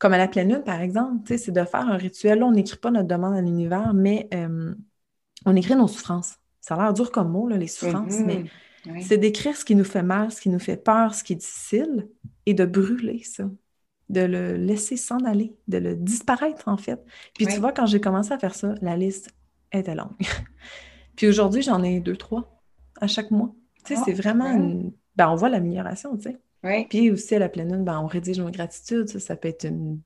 Comme à la pleine lune, par exemple, c'est de faire un rituel. Là, on n'écrit pas notre demande à l'univers, mais euh, on écrit nos souffrances. Ça a l'air dur comme mot, là, les souffrances, Mhm. mais Oui. c'est d'écrire ce qui nous fait mal, ce qui nous fait peur, ce qui est difficile, et de brûler ça, de le laisser s'en aller, de le disparaître en fait. Puis Oui. tu vois, quand j'ai commencé à faire ça, la liste était longue. Puis aujourd'hui, j'en ai deux, trois à chaque mois. Tu sais, Ah, c'est vraiment ouais. une... Ben, on voit l'amélioration, tu sais. Oui. Puis aussi, à la pleine lune, ben, on rédige nos gratitudes. Ça, ça peut être une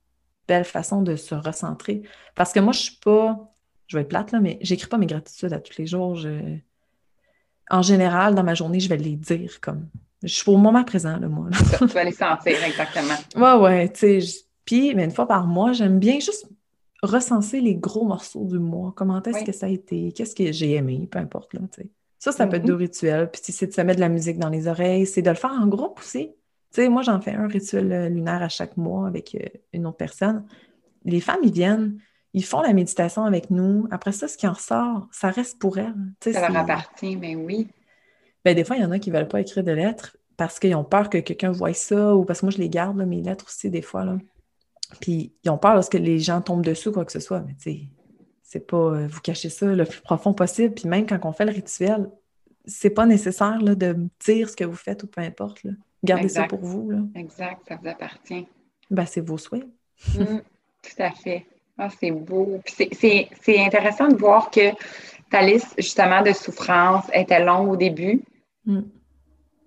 belle façon de se recentrer. Parce que moi, je suis pas... Je vais être plate, là, mais j'écris pas mes gratitudes à tous les jours. Je... En général, dans ma journée, je vais les dire comme... Je suis au moment présent, là, moi. là. Ça, tu vas les sentir, exactement. Ouais, ouais, tu sais. je- Puis, mais une fois par mois, j'aime bien juste recenser les gros morceaux du mois. Comment est-ce Oui. que ça a été? Qu'est-ce que j'ai aimé? Peu importe, là, tu sais. Ça, ça peut être Mhm. deux rituels. Puis, si c'est de se mettre de la musique dans les oreilles, c'est de le faire en groupe aussi. Tu sais, moi, j'en fais un rituel euh, lunaire à chaque mois avec euh, une autre personne. Les femmes, ils viennent, ils font la méditation avec nous. Après ça, ce qui en ressort, ça reste pour elles. ça leur appartient, mais oui. Ben, des fois, il y en a qui ne veulent pas écrire de lettres parce qu'ils ont peur que quelqu'un voie ça ou parce que moi, je les garde, mes lettres aussi, des fois. Là. Puis, ils ont peur que les gens tombent dessus, quoi que ce soit. Mais tu sais, c'est pas euh, vous cacher ça le plus profond possible. Puis même quand on fait le rituel, c'est pas nécessaire là, de dire ce que vous faites ou peu importe. Là. Gardez ça pour vous. Là. Exact, ça vous appartient. Ben, c'est vos souhaits. Mm, tout à fait. Ah, c'est beau. C'est intéressant de voir que ta liste, justement, de souffrance était longue au début. Mm.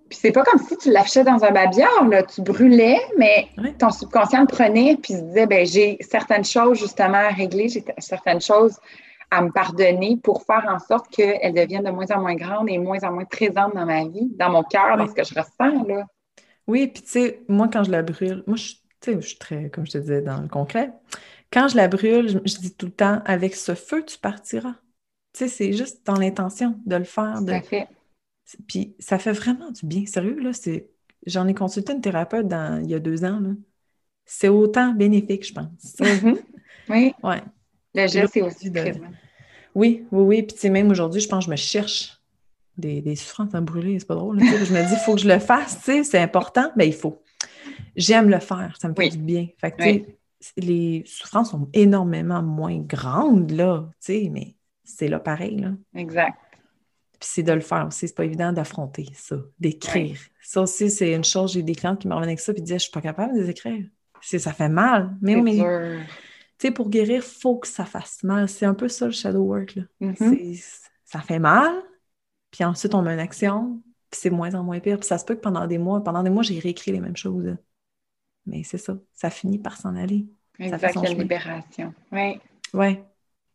Puis c'est pas comme si tu l'affichais dans un babillard, là. Tu brûlais, mais ton subconscient le prenait puis se disait, ben j'ai certaines choses, justement, à régler, j'ai certaines choses à me pardonner pour faire en sorte qu'elles deviennent de moins en moins grandes et moins en moins présentes dans ma vie, dans mon cœur, dans ce que je ressens, là. Oui, puis tu sais, moi, quand je la brûle, moi, je, je suis très, comme je te disais, dans le concret. Quand je la brûle, je, dis tout le temps, avec ce feu, tu partiras. Tu sais, c'est juste dans l'intention de le faire. De... fait. Puis ça fait vraiment du bien. Sérieux, là, c'est... J'en ai consulté une thérapeute il y a deux ans, là. C'est autant bénéfique, je pense. Mm-hmm. Oui. Ouais. Le geste, c'est aussi présent. Oui, oui, oui. Puis tu sais, même aujourd'hui, je pense que je me cherche des, des souffrances à brûler. C'est pas drôle. je me dis, il faut que je le fasse, c'est important, mais il faut. J'aime le faire, ça me fait du bien. Fait que, les souffrances sont énormément moins grandes, là, mais c'est là pareil, là. Exact. Puis c'est de le faire aussi. C'est pas évident d'affronter ça, d'écrire. Ça aussi, c'est une chose. J'ai des clientes qui me revenaient avec ça et disaient Je suis pas capable de les écrire. Ça fait mal. Mais, sais, pour guérir, il faut que ça fasse mal. C'est un peu ça le shadow work. Là. Mm-hmm. Ça fait mal, puis ensuite on met une action, puis c'est moins en moins pire. Puis ça se peut que pendant des mois, pendant des mois, j'ai réécrit les mêmes choses. Mais c'est ça. Ça finit par s'en aller. Exact, ça fait libération. Oui. Oui.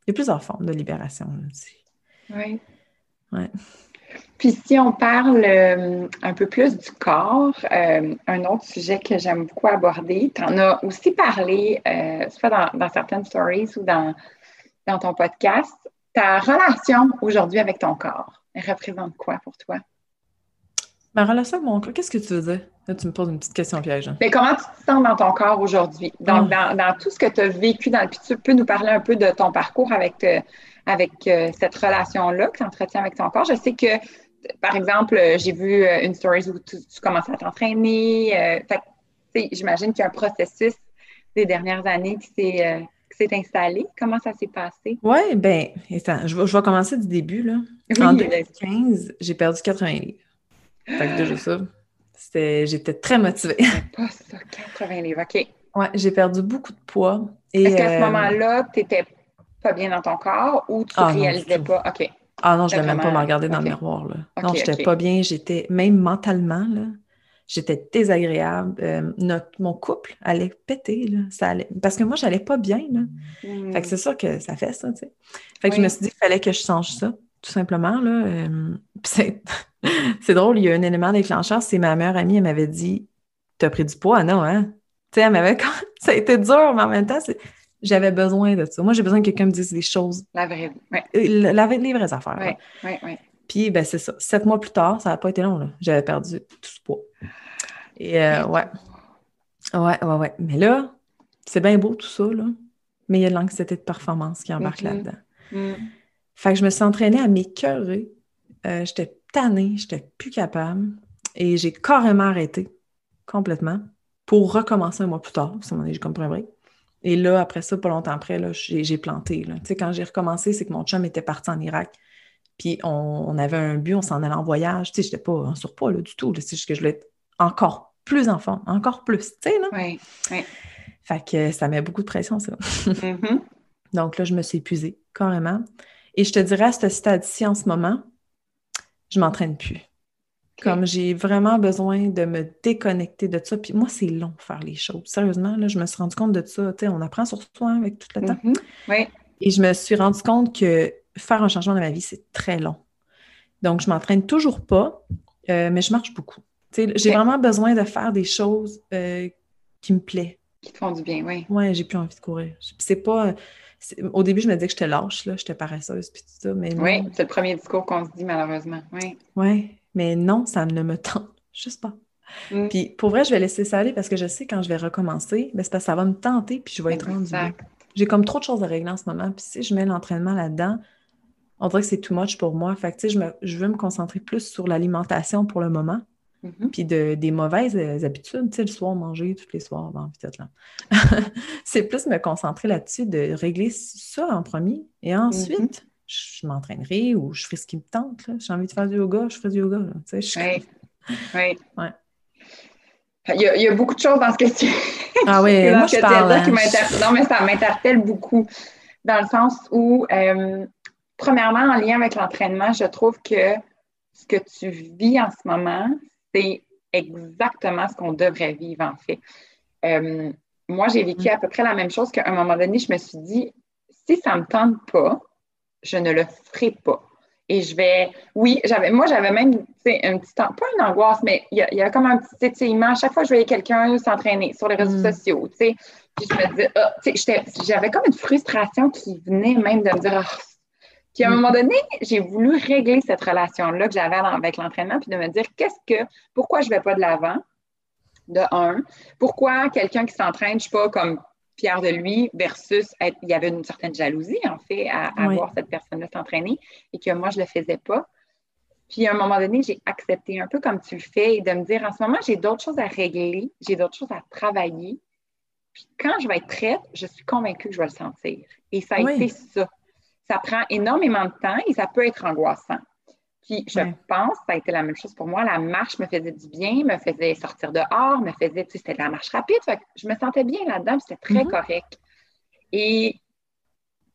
Il y a plusieurs formes de libération. Là, oui. Ouais. Puis si on parle euh, un peu plus du corps, euh, un autre sujet que j'aime beaucoup aborder, tu en as aussi parlé, euh, soit dans, certaines stories ou dans, dans ton podcast, ta relation aujourd'hui avec ton corps, représente quoi pour toi? Ma relation avec mon corps, qu'est-ce que tu veux dire? Là, tu me poses une petite question piège. Mais comment tu te sens dans ton corps aujourd'hui? Donc, ah. dans, tout ce que tu as vécu dans. Puis tu peux nous parler un peu de ton parcours avec avec euh, cette relation-là que tu entretiens avec ton corps? Je sais que, par exemple, euh, j'ai vu euh, une story où tu, commences à t'entraîner. J'imagine qu'il y a un processus des dernières années qui s'est installé? Comment ça s'est passé? Oui, bien, je, vais, je vais commencer du début. Là. en 2015, j'ai perdu 80 livres. Fait que déjà ça, j'étais très motivée. Pas ça, 80 livres, OK. Oui, j'ai perdu beaucoup de poids. Est-ce qu'à ce moment-là, tu étais pas bien dans ton corps ou tu ne ah, réalisais pas? OK. Ah non, je ne même pas me regarder dans le miroir. Là. non, je n'étais pas bien. J'étais, même mentalement, là, j'étais désagréable. Euh, notre, mon couple allait péter. Là. Ça allait, parce que moi, je n'allais pas bien. Là. Fait que c'est sûr que ça fait ça. Tu sais. Fait que je me suis dit qu'il fallait que je change ça, tout simplement. Là. Euh, c'est, drôle, il y a un élément déclencheur. C'est ma meilleure amie, elle m'avait dit Tu as pris du poids, non, hein? Tu sais, elle m'avait. ça a été dur, mais en même temps, j'avais besoin de ça. Moi, j'ai besoin que quelqu'un me dise des choses. La vraie. Ouais. Euh, la, les vraies affaires. Oui, oui, oui. Puis, ben, c'est ça. Sept mois plus tard, ça n'a pas été long, là. J'avais perdu tout ce poids. Et, euh, ouais. Ouais, ouais, ouais. Mais là, c'est bien beau tout ça, là. Mais il y a de l'anxiété de performance qui embarque là-dedans. Mm. Fait que je me suis entraînée à m'écœurer. Euh, j'étais tannée, j'étais plus capable. Et j'ai carrément arrêté, complètement, pour recommencer un mois plus tard. À ce moment j'ai compris un break. Et là, après ça, pas longtemps après, j'ai planté. Tu sais, quand j'ai recommencé, c'est que mon chum était parti en Irak. Puis on, avait un but, on s'en allait en voyage. Tu sais, j'étais pas en surpoids là, du tout. C'est juste que je voulais être encore plus en forme, encore plus. Tu sais, là? Oui, oui. Fait que ça met beaucoup de pression, ça. Mm-hmm. Donc là, je me suis épuisée, carrément. Et je te dirais, à ce stade-ci, en ce moment, je m'entraîne plus. Comme j'ai vraiment besoin de me déconnecter de ça. Puis moi, c'est long faire les choses. Sérieusement, là, je me suis rendu compte de ça. Tu sais, on apprend sur soi avec tout le temps. Mm-hmm. Oui. Et je me suis rendu compte que faire un changement dans ma vie, c'est très long. Donc, je m'entraîne toujours pas, euh, mais je marche beaucoup. J'ai vraiment besoin de faire des choses euh, qui me plaisent. Qui te font du bien, oui. Oui, j'ai plus envie de courir. C'est pas. Au début, je me disais que j'étais lâche, là, j'étais paresseuse, puis tout ça. Mais oui, c'est le premier discours qu'on se dit, malheureusement. Oui. Oui. Mais non, ça ne me tente juste pas. Mm. Puis pour vrai, je vais laisser ça aller parce que je sais quand je vais recommencer, c'est parce que ça va me tenter puis je vais être rendue. J'ai comme trop de choses à régler en ce moment. Puis si je mets l'entraînement là-dedans, on dirait que c'est too much pour moi. Fait que tu sais, je, je veux me concentrer plus sur l'alimentation pour le moment. Mm-hmm. Puis de, des mauvaises euh, habitudes, tu sais, le soir, manger tous les soirs, bon, peut-être là. c'est plus me concentrer là-dessus, de régler ça en premier. Et ensuite, mm-hmm. je m'entraînerai ou je ferai ce qui me tente. J'ai envie de faire du yoga, je ferai du yoga. tu sais, Oui. oui. Ouais. Il y, a, il y, a, beaucoup de choses dans ce que tu Ah oui, moi je parle. Hein. non, mais ça m'interpelle beaucoup dans le sens où, euh, premièrement, en lien avec l'entraînement, je trouve que ce que tu vis en ce moment, c'est exactement ce qu'on devrait vivre, en fait. Euh, moi, j'ai vécu à peu près la même chose qu'à un moment donné, je me suis dit, si ça ne me tente pas, je ne le ferai pas. Et je vais, oui, j'avais, moi, j'avais même, un petit temps, pas une angoisse, mais il y a, comme un petit étirement. À chaque fois que je voyais quelqu'un s'entraîner sur les réseaux mm. sociaux, tu sais, puis je me disais, ah, tu sais, j'avais comme une frustration qui venait même de me dire, oh, puis à un mm. moment donné, j'ai voulu régler cette relation-là que j'avais avec l'entraînement, puis de me dire qu'est-ce que, pourquoi je ne vais pas de l'avant, de un, pourquoi quelqu'un qui s'entraîne, je ne suis pas comme fière de lui, versus il y avait une certaine jalousie, en fait, à, voir cette personne-là s'entraîner et que moi, je ne le faisais pas. Puis à un moment donné, j'ai accepté un peu comme tu le fais et de me dire en ce moment, j'ai d'autres choses à régler, j'ai d'autres choses à travailler. Puis quand je vais être prête, je suis convaincue que je vais le sentir. Et ça a été ça ça prend énormément de temps et ça peut être angoissant. Puis je pense, ça a été la même chose pour moi. La marche me faisait du bien, me faisait sortir dehors, me faisait, tu sais, c'était de la marche rapide. je me sentais bien là-dedans, c'était très mm-hmm. correct. Et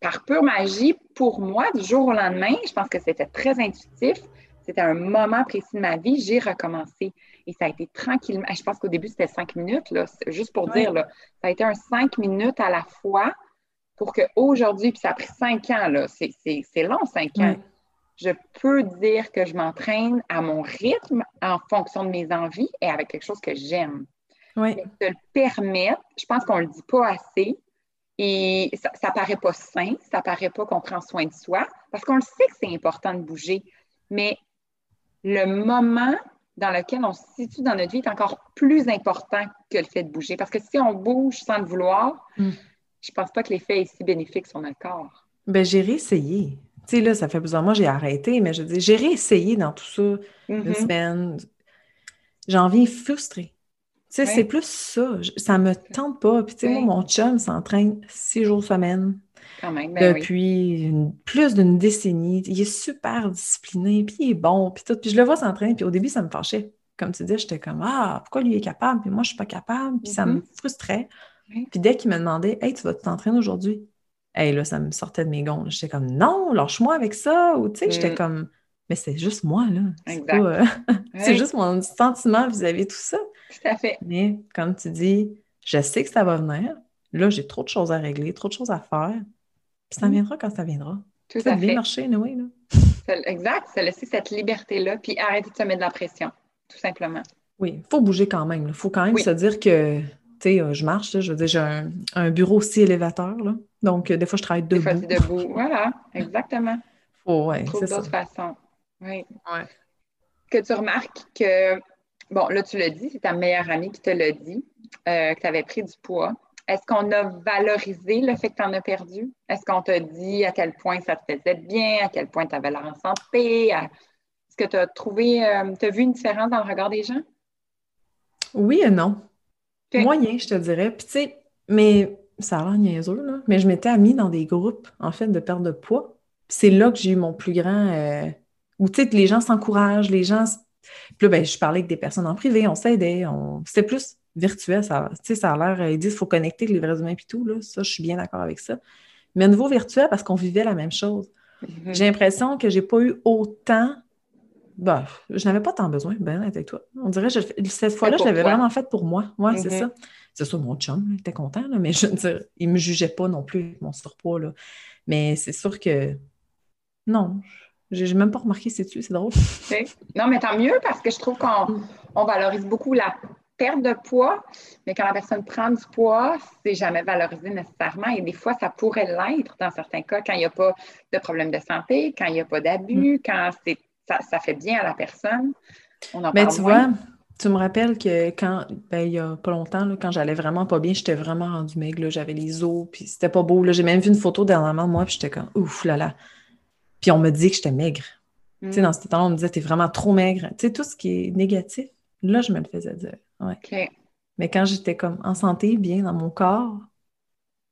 par pure magie, pour moi, du jour au lendemain, je pense que c'était très intuitif. C'était un moment précis de ma vie, j'ai recommencé. Et ça a été tranquillement. Je pense qu'au début, c'était cinq minutes, là, juste pour dire, là, ça a été un cinq minutes à la fois pour qu'aujourd'hui, puis ça a pris cinq ans, là, c'est long, cinq ans, je peux dire que je m'entraîne à mon rythme en fonction de mes envies et avec quelque chose que j'aime. Oui. De le permettre, je pense qu'on ne le dit pas assez. Et ça ne paraît pas sain, ça ne paraît pas qu'on prend soin de soi. Parce qu'on le sait que c'est important de bouger, mais le moment dans lequel on se situe dans notre vie est encore plus important que le fait de bouger. Parce que si on bouge sans le vouloir, mm je pense pas que l'effet est si bénéfique sur notre corps. Ben, j'ai réessayé. Tu sais, là, ça fait plusieurs mois, j'ai arrêté, mais je dis, j'ai réessayé dans tout ça une mm-hmm. semaine. J'ai envie frustrée. Tu sais, c'est plus ça. Ça me tente pas. Puis, tu sais, moi, mon chum s'entraîne six jours semaine. Quand même, ben depuis plus d'une décennie. Il est super discipliné, puis il est bon, puis tout. Puis je le vois s'entraîner, puis au début, ça me fâchait. Comme tu dis, j'étais comme, ah, pourquoi lui est capable, puis moi, je suis pas capable, puis ça me mm-hmm. frustrait. Puis dès qu'il me demandait Hey, tu vas t'entraîner aujourd'hui? Hey, là, ça me sortait de mes gonds. J'étais comme Non, lâche-moi avec ça. Ou tu sais, j'étais mm. comme Mais c'est juste moi, là. C'est, euh, c'est juste mon sentiment vis-à-vis de tout ça. Tout à fait. Mais comme tu dis, je sais que ça va venir. Là, j'ai trop de choses à régler, trop de choses à faire. Puis ça mm. viendra quand ça viendra. Tout ça à fait. marcher, oui, là. Exact, ça laisser cette liberté-là, puis arrêter de se mettre de la pression, tout simplement. Oui, il faut bouger quand même. Il faut quand même se dire que tu sais, euh, je marche, je veux dire, j'ai un, bureau aussi élévateur, là. Donc, euh, des fois, je travaille debout. Des fois, debout, voilà, exactement. Oh, ouais, c'est d'autres façons. Oui. Ouais. Que tu remarques que, bon, là, tu l'as dit, c'est ta meilleure amie qui te l'a dit, euh, que tu avais pris du poids. Est-ce qu'on a valorisé le fait que tu en as perdu? Est-ce qu'on t'a dit à quel point ça te faisait bien, à quel point tu avais l'air en santé? Est-ce que tu as trouvé, tu as vu une différence dans le regard des gens? Oui et non. Moyen, je te dirais. Puis tu sais, mais ça a l'air niaiseux, là. Mais je m'étais amie dans des groupes, en fait, de perte de poids. c'est là que j'ai eu mon plus grand... Euh, où, tu sais, les gens s'encouragent, les gens... Puis là, ben, je parlais avec des personnes en privé, on s'aidait, on... c'était plus virtuel, ça, tu sais, ça a l'air... Euh, ils disent qu'il faut connecter avec les vrais humains puis tout, là. Ça, je suis bien d'accord avec ça. Mais au niveau virtuel, parce qu'on vivait la même chose. J'ai l'impression que j'ai pas eu autant bah, je n'avais pas tant besoin, ben avec toi. On dirait que cette fois-là, je l'avais vraiment faite pour moi. Moi, c'est mm-hmm. ça. C'est ça, mon chum il était content, là, mais je veux dire, il ne me jugeait pas non plus, mon surpoids. Là. Mais c'est sûr que non, je n'ai même pas remarqué c'est dessus, c'est drôle. Non, mais tant mieux parce que je trouve qu'on valorise beaucoup la perte de poids, mais quand la personne prend du poids, c'est jamais valorisé nécessairement. Et des fois, ça pourrait l'être dans certains cas, quand il n'y a pas de problème de santé, quand il n'y a pas d'abus, mm. quand c'est ça, fait bien à la personne. On en Mais tu vois, Tu me rappelles que quand, ben, il y a pas longtemps, là, quand j'allais vraiment pas bien, j'étais vraiment rendue maigre, j'avais les os, puis c'était pas beau. J'ai même vu une photo dernièrement de moi, puis j'étais comme, ouf là là. Puis on me dit que j'étais maigre. Tu sais, Mm. dans ce temps-là, on me disait, t'es vraiment trop maigre. Tu sais, tout ce qui est négatif, là, je me le faisais dire. Ouais. Mais quand j'étais comme en santé, bien dans mon corps,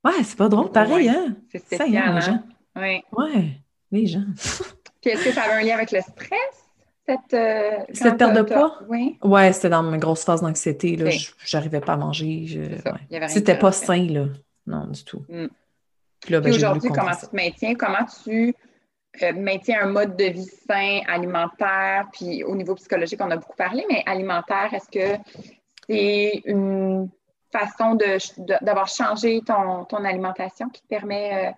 ouais, c'est pas drôle, pareil, Ouais. hein? C'est Ça y est, spécial, les hein? gens. Oui. Ouais, les gens. Puis est-ce que ça avait un lien avec le stress? Cette, euh, Cette perte de poids? Oui. Ouais, c'était dans ma grosse phase d'anxiété, là. J'arrivais pas à manger. je- ça. ouais. C'était pas sain, là. Non, du tout. Mm. Puis là, ben, Puis aujourd'hui, comment contrer tu ça. te maintiens? Comment tu euh, maintiens un mode de vie sain, alimentaire? Puis au niveau psychologique, on a beaucoup parlé, mais alimentaire, est-ce que c'est une façon de- de- d'avoir changé ton, ton alimentation qui te permet euh,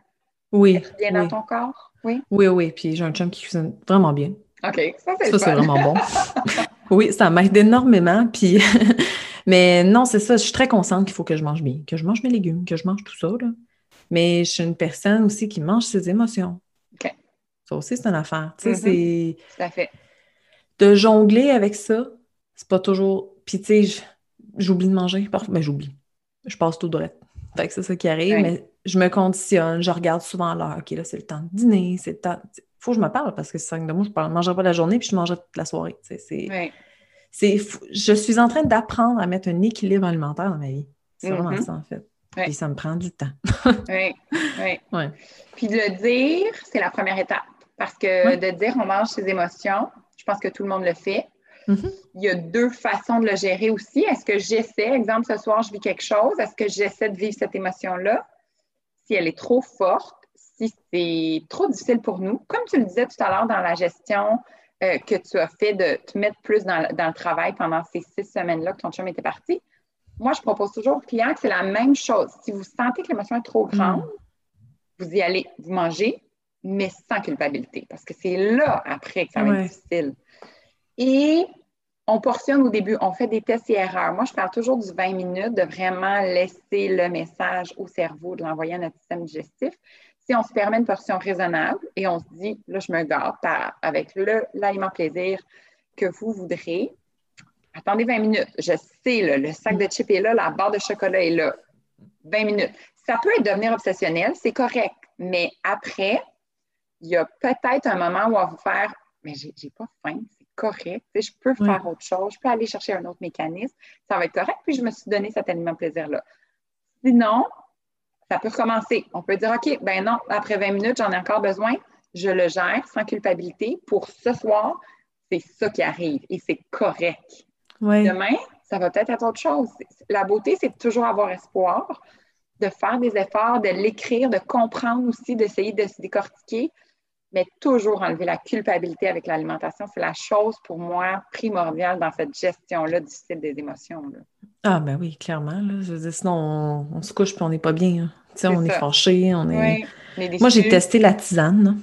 Oui, d'être bien oui. dans ton corps? Oui. Oui, oui. Puis j'ai un chum qui cuisine vraiment bien. OK. Ça, c'est Ça, c'est vraiment bon. Oui, ça m'aide énormément. Puis, mais non, c'est ça. Je suis très consciente qu'il faut que je mange bien, que je mange mes légumes, que je mange tout ça. Là. Mais je suis une personne aussi qui mange ses émotions. OK. Ça aussi, c'est une affaire. Tu sais, Mhm. c'est Tout à fait. de jongler avec ça, c'est pas toujours. Puis, tu sais, j'oublie de manger. Parfois, ben, j'oublie. Je passe tout droit. Fait que c'est ça qui arrive, Ouais. mais je me conditionne, je regarde souvent l'heure. OK, là, c'est le temps de dîner, c'est le temps. Faut que je me parle parce que c'est 5 de moi, je ne mangerai pas la journée puis je mangerai toute la soirée. C'est, je suis en train d'apprendre à mettre un équilibre alimentaire dans ma vie. C'est vraiment Mhm. ça, en fait. Ouais. Puis ça me prend du temps. Oui, oui. Puis de le dire, c'est la première étape. Parce que de dire on mange ses émotions, je pense que tout le monde le fait. Mhm. Il y a deux façons de le gérer aussi. Est-ce que j'essaie, exemple, ce soir, je vis quelque chose, est-ce que j'essaie de vivre cette émotion-là? Si elle est trop forte, si c'est trop difficile pour nous, comme tu le disais tout à l'heure dans la gestion euh, que tu as fait de te mettre plus dans, le- dans le travail pendant ces six semaines-là que ton chum était parti, moi, je propose toujours aux clients que c'est la même chose. Si vous sentez que l'émotion est trop grande, vous y allez, vous mangez, mais sans culpabilité, parce que c'est là, après, que ça va Ouais. être difficile. Et on portionne au début, on fait des tests et erreurs. Moi, je parle toujours du 20 minutes, de vraiment laisser le message au cerveau, de l'envoyer à notre système digestif. Si on se permet une portion raisonnable et on se dit, là, je me par- avec l'aliment plaisir que vous voudrez, attendez 20 minutes. Je sais, le sac de chips est là, la barre de chocolat est là. 20 minutes. Ça peut être devenir obsessionnel, c'est correct. Mais après, il y a peut-être un moment où on va vous faire Mais j'ai pas faim, correct. Je peux faire autre chose, je peux aller chercher un autre mécanisme, ça va être correct. Puis je me suis donné cet aliment plaisir-là. Sinon, ça peut recommencer. On peut dire OK, ben non, après 20 minutes, j'en ai encore besoin. Je le gère sans culpabilité. Pour ce soir, c'est ça qui arrive et c'est correct. Demain, ça va peut-être être autre chose. La beauté, c'est toujours avoir espoir, de faire des efforts, de l'écrire, de comprendre aussi, d'essayer de se décortiquer, mais toujours enlever la culpabilité avec l'alimentation. C'est la chose pour moi primordiale dans cette gestion-là difficile des émotions. là. Ah, ben oui, clairement. Là. Je veux dire, sinon, on, on se couche puis on n'est pas bien. hein. On est fâché, on est. Oui, Moi, j'ai testé la tisane.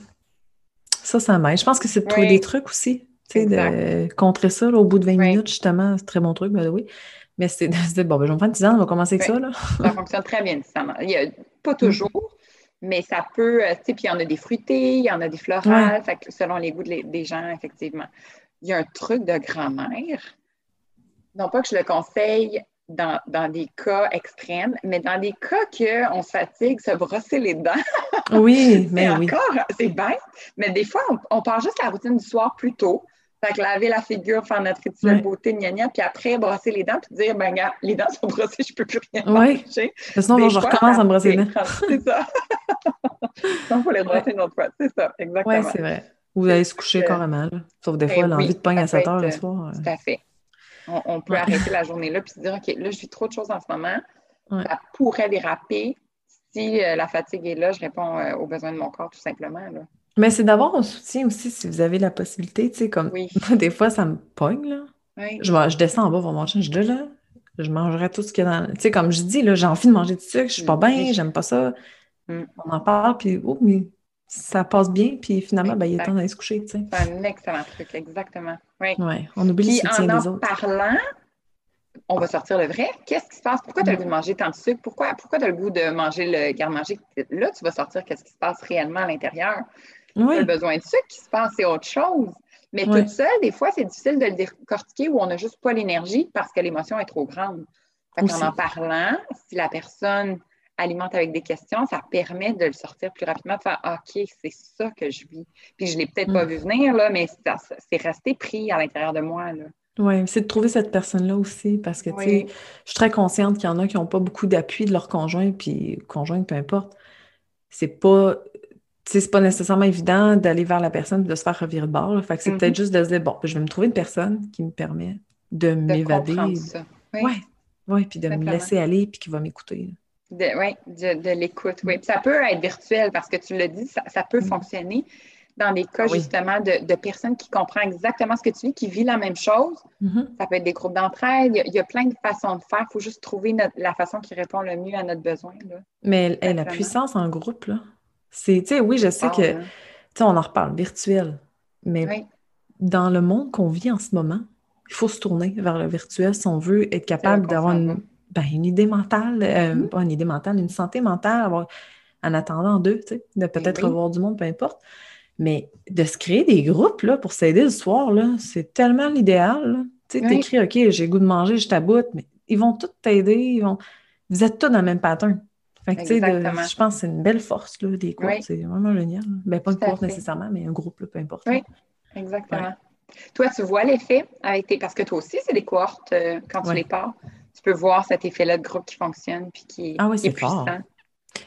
Ça, ça m'aide. Je pense que c'est de trouver Oui. des trucs aussi. Tu sais, de contrer ça là, au bout de 20 Oui. minutes, justement. C'est un très bon truc, ben oui. Mais c'est de se dire, bon, ben, je vais me prendre une tisane, on va commencer avec ça. Là. Ça fonctionne très bien, ça. Il y a, pas toujours, mais ça peut, euh, tu sais, puis il y en a des fruités, il y en a des florales, fait que selon les goûts de les- des gens, effectivement. Il y a un truc de grand-mère, non pas que je le conseille dans, dans des cas extrêmes, mais dans des cas qu'on se fatigue, se brosser les dents, Oui, mais oui. encore, c'est bête, mais des fois, on, on part juste la routine du soir plus tôt. Fait que laver la figure, faire notre rituel Ouais. beauté, gna gna, puis après, brosser les dents, puis dire, ben, gars, les dents sont brossées, je peux plus rien Ouais. manger. Sinon, je recommence à me brosser les dents. C'est ça. Donc, il faut les brosser une autre fois. C'est ça, exactement. Oui, c'est vrai. Vous allez se coucher Euh, carrément. Là. Sauf des ben fois, oui, l'envie de pogner à ça peut 7 heures le soir. euh, Tout à fait. On, on peut Ouais. arrêter la journée-là puis se dire, OK, là, je vis trop de choses en ce moment. Ça pourrait déraper. Si euh, la fatigue est là, je réponds euh, aux besoins de mon corps, tout simplement. Là. Mais c'est d'avoir un soutien aussi si vous avez la possibilité. Tu sais, comme Oui. des fois, ça me pogne. Là. Oui. Je, je descends en bas pour manger. Je dis là, je mangerai tout ce qu'il y a dans. Tu sais, comme je dis, là, j'ai envie de manger du sucre, je suis pas Mm. bien, j'aime pas ça. Mm. On en parle, puis oh, mais ça passe bien, puis finalement, ben, il est temps d'aller se coucher, tu sais. C'est un excellent truc, exactement. Oui. Ouais, on oublie Puis le soutien en des en autres. parlant, on va sortir le vrai. Qu'est-ce qui se passe? Pourquoi tu as le goût de manger tant de sucre? Pourquoi, pourquoi tu as le goût de manger le garde-manger? Là, tu vas sortir qu'est-ce qui se passe réellement à l'intérieur. Oui, le besoin de sucre qui se passe, c'est autre chose. Mais toute seule, des fois, c'est difficile de le décortiquer où on n'a juste pas l'énergie parce que l'émotion est trop grande. en en parlant, si la personne alimente avec des questions, ça permet de le sortir plus rapidement, de faire OK, c'est ça que je vis. Puis je ne l'ai peut-être pas mm. vu venir, là, mais c'est resté pris à l'intérieur de moi. Oui, c'est de trouver cette personne-là aussi, parce que, tu sais, je suis très consciente qu'il y en a qui n'ont pas beaucoup d'appui de leur conjoint, puis conjoint, peu importe. C'est pas, c'est pas nécessairement évident d'aller vers la personne et de se faire revirer de bord. Fait que c'est peut-être mm-hmm. juste de se dire, bon, je vais me trouver une personne qui me permet de, m'évader. Oui, ouais, puis de me laisser aller, puis qui va m'écouter. Oui, de, l'écoute, oui. ça peut être virtuel parce que tu l'as dit, ça, peut mm. fonctionner dans des cas justement de, personnes qui comprennent exactement ce que tu vis, qui vivent la même chose. Mm-hmm. Ça peut être des groupes d'entraide. Il, y a plein de façons de faire. Il faut juste trouver la façon qui répond le mieux à notre besoin. Mais la puissance en groupe, là, c'est, tu sais, oui, je sais que, hein. tu sais, on en reparle, virtuel. Mais dans le monde qu'on vit en ce moment, il faut se tourner vers le virtuel si on veut être capable d'avoir une ben, une idée mentale, euh, mm-hmm. pas une idée mentale, une santé mentale, en attendant d'eux, tu sais, de peut-être ben revoir du monde, peu importe. Mais de se créer des groupes là, pour s'aider le soir, là, c'est tellement l'idéal. Tu sais, t'écris, OK, j'ai goût de manger, je taboute, mais ils vont tous t'aider, ils vont... Vous êtes tous dans le même pattern. Fait que, tu sais, je pense que c'est une belle force, là, des cours. C'est vraiment génial. Ben, pas une course nécessairement, mais un groupe, peu importe. Oui, exactement. Toi, tu vois l'effet avec tes... Parce que toi aussi, c'est des cohortes euh, quand tu les pars tu peux voir cet effet-là de groupe qui fonctionne puis qui, ah oui, c'est puissant.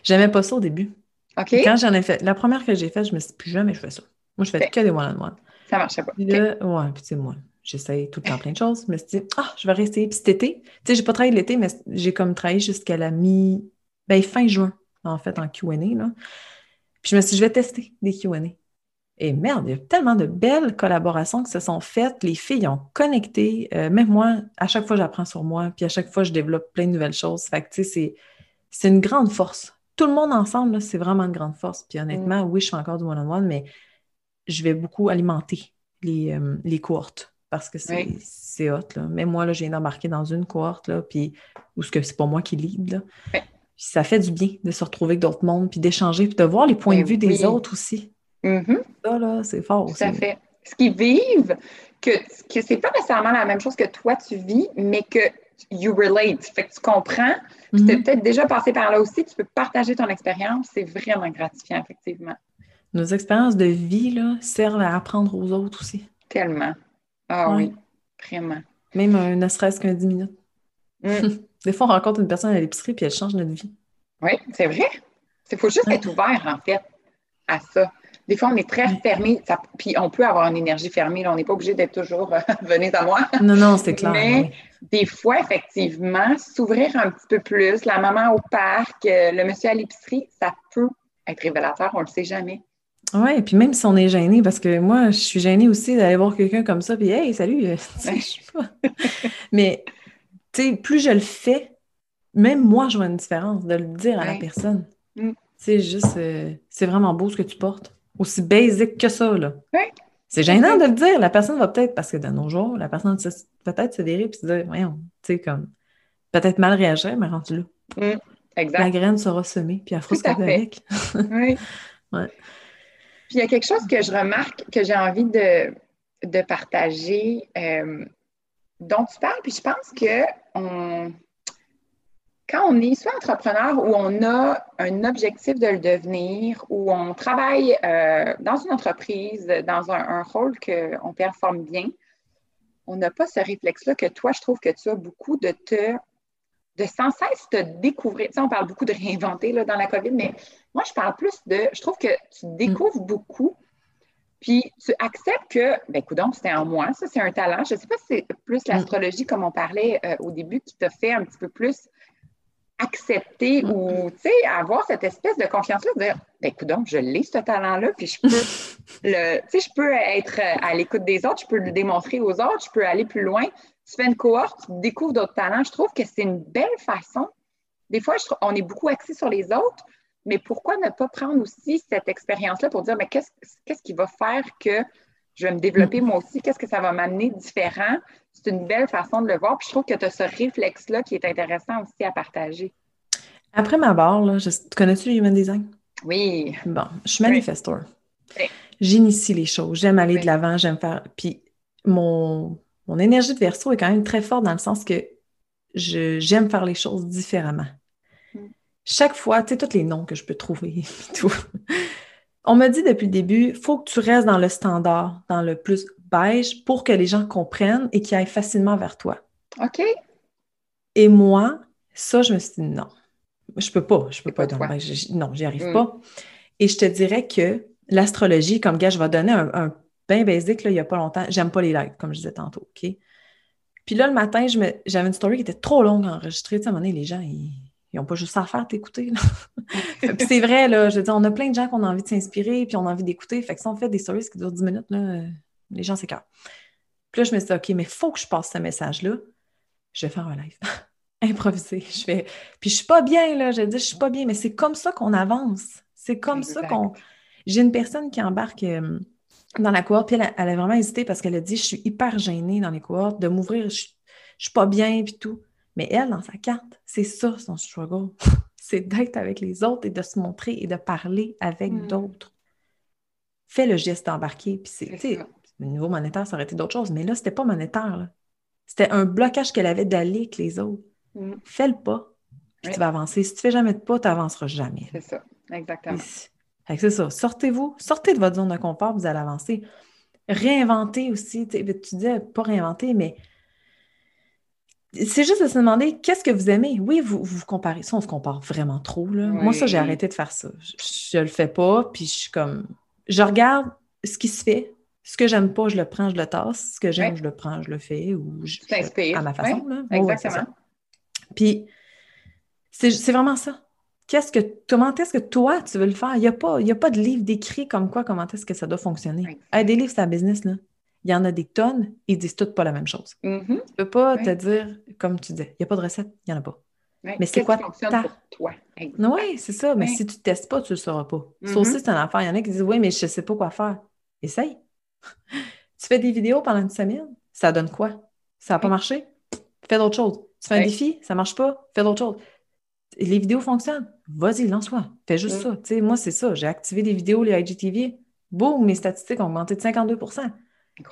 J'aimais pas ça au début. OK. quand j'en ai fait, la première que j'ai faite, je me suis dit, plus jamais je fais ça. Moi, je fais que des one-on-one. Ça marchait pas. Puis là, ouais, puis tu sais, moi, j'essaye tout le temps plein de choses. Je me suis dit, ah, je vais rester. Puis cet été, tu sais, j'ai pas travaillé l'été, mais j'ai comme travaillé jusqu'à la mi, ben, fin juin, en fait, en QA. Là. Puis je me suis dit, je vais tester des QA. Et merde, il y a tellement de belles collaborations qui se sont faites. Les filles ont connecté. Euh, même moi, à chaque fois, j'apprends sur moi. Puis à chaque fois, je développe plein de nouvelles choses. Fait que, tu sais, c'est une grande force. Tout le monde ensemble, c'est vraiment une grande force. Puis honnêtement, oui, je fais encore du one-on-one, mais je vais beaucoup alimenter les, euh, les cohortes parce que c'est hot. Là. Même moi, là, j'ai d'embarquer dans une cohorte, là, puis, ou ce que c'est pas moi qui lead. Là. Ça fait du bien de se retrouver avec d'autres mondes, puis d'échanger, puis de voir les points de vue des autres aussi. Mm-hmm. Ça, là, c'est fort aussi. Tout à fait. Ce qu'ils vivent, que, que c'est pas nécessairement la même chose que toi tu vis, mais que you relate. Fait que tu comprends. Tu es peut-être déjà passé par là aussi. Tu peux partager ton expérience. C'est vraiment gratifiant, effectivement. Nos expériences de vie là, servent à apprendre aux autres aussi. Tellement. Ah oui, vraiment. Même un ne serait-ce qu'un 10 minutes. Mm. Des fois, on rencontre une personne à l'épicerie puis elle change notre vie. Oui, c'est vrai. Il faut juste être ouvert, en fait, à ça. Des fois, on est très fermé, puis on peut avoir une énergie fermée. on n'est pas obligé d'être toujours euh, venez à moi. Non, non, c'est clair. Mais des fois, effectivement, s'ouvrir un petit peu plus, la maman au parc, euh, le monsieur à l'épicerie, ça peut être révélateur, on ne le sait jamais. Oui, et puis même si on est gêné, parce que moi, je suis gênée aussi d'aller voir quelqu'un comme ça, puis hey, salut, euh, je sais pas. Mais, sais, plus je le fais, même moi, je vois une différence de le dire à la personne. Mm. Sais, juste, c'est vraiment beau ce que tu portes aussi basique que ça. Là. C'est gênant de le dire. La personne va peut-être, parce que dans nos jours, la personne peut-être se virer et se dire, voyons, tu sais, comme, peut-être mal réagir, mais rendu là. Mm, exact. La graine sera semée, puis elle fera ce avec. oui. Puis il y a quelque chose que je remarque que j'ai envie de, de partager, euh, dont tu parles, puis je pense que on, quand on est soit entrepreneur ou on a un objectif de le devenir, ou on travaille euh, dans une entreprise, dans un, rôle qu'on performe bien, on n'a pas ce réflexe-là que toi, je trouve que tu as beaucoup de te de sans cesse te découvrir. Tu sais, on parle beaucoup de réinventer là, dans la COVID, mais moi, je parle plus de. Je trouve que tu découvres beaucoup, puis tu acceptes que, ben, écoute, c'était en moi, ça, c'est un talent. Je ne sais pas si c'est plus l'astrologie, comme on parlait euh, au début, qui t'a fait un petit peu plus accepter mm. ou, tu sais, avoir cette espèce de confiance-là, de dire, ben, écoute, donc, je l'ai, ce talent-là, puis je peux, le, tu sais, je peux être à l'écoute des autres, je peux le démontrer aux autres, je peux aller plus loin. Tu fais une cohorte, tu découvres d'autres talents. Je trouve que c'est une belle façon. Des fois, on est beaucoup axé sur les autres, mais pourquoi ne pas prendre aussi cette expérience-là pour dire, mais qu'est-ce qui va faire que je vais me développer moi aussi, qu'est-ce que ça va m'amener différent? C'est une belle façon de le voir. Puis je trouve que tu as ce réflexe-là qui est intéressant aussi à partager. Après ma barre, là, tu connais-tu le Human Design? Oui. Bon, je suis manifestor. J'initie les choses, j'aime aller de l'avant, j'aime faire. Puis mon, mon énergie de verso est quand même très forte dans le sens que j'aime faire les choses différemment. Chaque fois, tu sais, tous les noms que je peux trouver tout. On m'a dit depuis le début, il faut que tu restes dans le standard, dans le plus beige, pour que les gens comprennent et qu'ils aillent facilement vers toi. OK. Et moi, ça, je me suis dit non. Je peux pas, je peux pas, être dans le beige. Non, j'y arrive mm. pas. Et je te dirais que l'astrologie, comme gars, je vais donner un, un bien basique, là, il n'y a pas longtemps. J'aime pas les likes, comme je disais tantôt, OK? Puis là, le matin, j'avais une story qui était trop longue à enregistrer. Tu sais, à un moment donné, les gens, ils n'ont pas juste à faire t'écouter. puis c'est vrai, là, je veux dire, on a plein de gens qui ont envie de s'inspirer, puis on a envie d'écouter. Fait que si on fait des stories qui durent 10 minutes, là, les gens s'écartent. Puis là, je me suis dit, OK, mais il faut que je passe ce message-là. Je vais faire un live. Improviser. Je fais. Puis je suis pas bien, là. Je dis, je suis pas bien, mais c'est comme ça qu'on avance. C'est comme ça qu'on. J'ai une personne qui embarque. Euh, dans la cohorte. Puis elle, a vraiment hésité parce qu'elle a dit Je suis hyper gênée dans les cohortes, de m'ouvrir, je, ne suis pas bien, puis tout. Mais elle, dans sa carte, c'est ça son struggle. c'est d'être avec les autres et de se montrer et de parler avec hmm. d'autres. Fais le geste d'embarquer. Puis c'est, au niveau monétaire, ça aurait été d'autres choses. Mais là, c'était pas monétaire. C'était un blocage qu'elle avait d'aller avec les autres. Hmm. Fais le pas, puis tu vas avancer. Si tu fais jamais de pas, tu n'avanceras jamais. C'est ça, exactement c'est ça. Sortez-vous, sortez de votre zone de confort, vous allez avancer. Réinventer aussi. Tu disais pas réinventer, mais c'est juste de se demander qu'est-ce que vous aimez? Oui, vous vous comparez. Ça, on se compare vraiment trop. Moi, ça, j'ai arrêté de faire ça. Je, ne le fais pas, puis je suis comme. Je regarde ce qui se fait. Ce que j'aime pas, je le prends, je le tasse. Ce que j'aime, je le prends, je le fais. Ou je, à ma façon. exactement. puis, c'est vraiment ça qu'est-ce que, comment est-ce que toi, tu veux le faire? Il n'y a, pas, a pas de livre décrit comme quoi, comment est-ce que ça doit fonctionner? des livres, c'est la business, là. Il y en a des tonnes, ils disent toutes pas la même chose. Mm-hmm. Tu ne peux pas te dire, comme tu disais, il n'y a pas de recette, il n'y en a pas. Mais c'est quoi ta... pour toi? Oui, c'est ça. Mais si tu ne testes pas, tu ne le sauras pas. Ça mm-hmm. aussi, c'est un affaire. Il y en a qui disent, oui, mais je ne sais pas quoi faire. Essaye. tu fais des vidéos pendant une semaine, ça donne quoi? Ça n'a pas marché? Fais d'autres choses. Tu fais un défi, ça ne marche pas? Fais d'autres choses les vidéos fonctionnent. Vas-y, lance-toi. Fais juste mm. ça. moi, c'est ça. J'ai activé des vidéos, les IGTV. Boum, mes statistiques ont augmenté de 52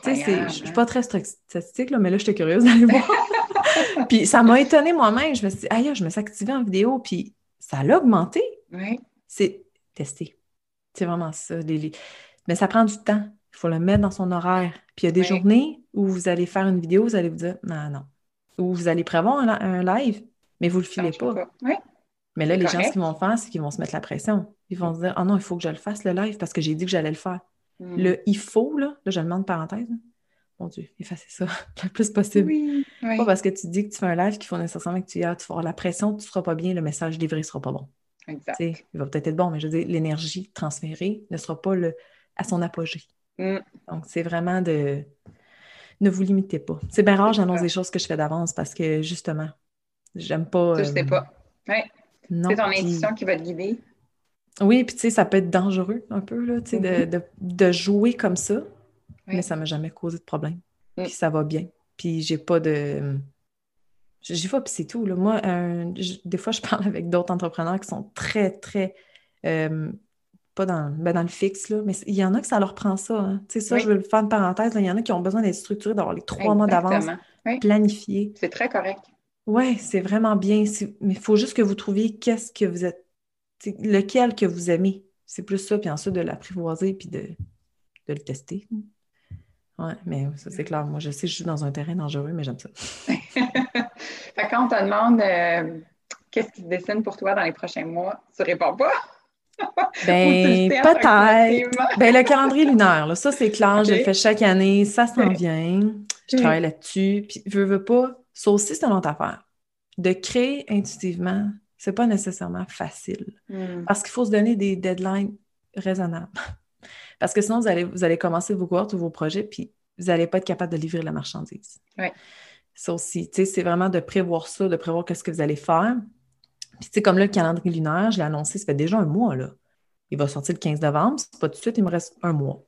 Je ne suis pas très statistique, là, mais là, j'étais curieuse d'aller voir. puis ça m'a étonnée moi-même. Je me suis dit, aïe, je me suis activée en vidéo, puis ça a augmenté. C'est tester. C'est vraiment ça. Mais ça prend du temps. Il faut le mettre dans son horaire. Puis il y a des journées où vous allez faire une vidéo, vous allez vous dire, non, non. Ou vous allez prévoir un, live, mais vous ne le filez pas. Mais là, les gens, ce qu'ils vont faire, c'est qu'ils vont se mettre la pression. Ils vont se dire, ah non, il faut que je le fasse, le live, parce que j'ai dit que j'allais le faire. Hmm. Le il faut, là, là, je le demande parenthèse. Mon Dieu, effacez ça le plus possible. Oui, Pas parce que tu dis que tu fais un live qu'il faut nécessairement que tu y ailles, tu vas avoir la pression, tu ne seras pas bien, le message livré ne sera pas bon. Exact. il va peut-être être bon, mais je veux dire, l'énergie transférée ne sera pas le, à son apogée. Hmm. Donc, c'est vraiment de. Ne vous limitez pas. C'est bien rare, j'annonce des choses que je fais d'avance parce que justement, j'aime pas. Je sais euh, pas. Ouais. C'est ton intuition qui va te guider. Oui, puis tu sais, ça peut être dangereux un peu, là, tu sais, de, mm-hmm. jouer comme ça, mais ça ne m'a jamais causé de problème. Mm. Puis ça va bien. Puis j'ai pas de... J'y vais, puis c'est tout. Là. Moi, des fois, je parle avec d'autres entrepreneurs qui sont très, très... Euh, pas dans, ben dans le fixe, là, mais il y en a que ça leur prend ça. Hein. Tu sais, ça, je veux faire une parenthèse. Il y en a qui ont besoin d'être structurés, d'avoir les trois mois d'avance, planifiés. C'est très correct. Oui, c'est vraiment bien. Mais il faut juste que vous trouviez qu'est-ce que vous êtes, lequel que vous aimez? C'est plus ça, puis ensuite de l'apprivoiser, puis de, le tester. Oui, mais ça, c'est clair. Moi, je sais que je suis dans un terrain dangereux, mais j'aime ça. quand on te demande euh, qu'est-ce qui se dessine pour toi dans les prochains mois, tu réponds pas? ben, peut-être. Ben, le calendrier lunaire, là, ça, c'est clair. Je le fais chaque année. Ça s'en vient. Je travaille là-dessus. Puis, je veux pas, ça aussi, c'est une autre affaire. De créer intuitivement, c'est pas nécessairement facile. Hmm. Parce qu'il faut se donner des deadlines raisonnables. Parce que sinon, vous allez, vous allez commencer vos cohortes ou vos projets, puis vous n'allez pas être capable de livrer la marchandise. Oui. Ça aussi, tu sais, c'est vraiment de prévoir ça, de prévoir qu'est-ce que vous allez faire. Puis, tu sais, comme là, le calendrier lunaire, je l'ai annoncé, ça fait déjà un mois, là. Il va sortir le 15 novembre, c'est pas tout de suite, il me reste un mois.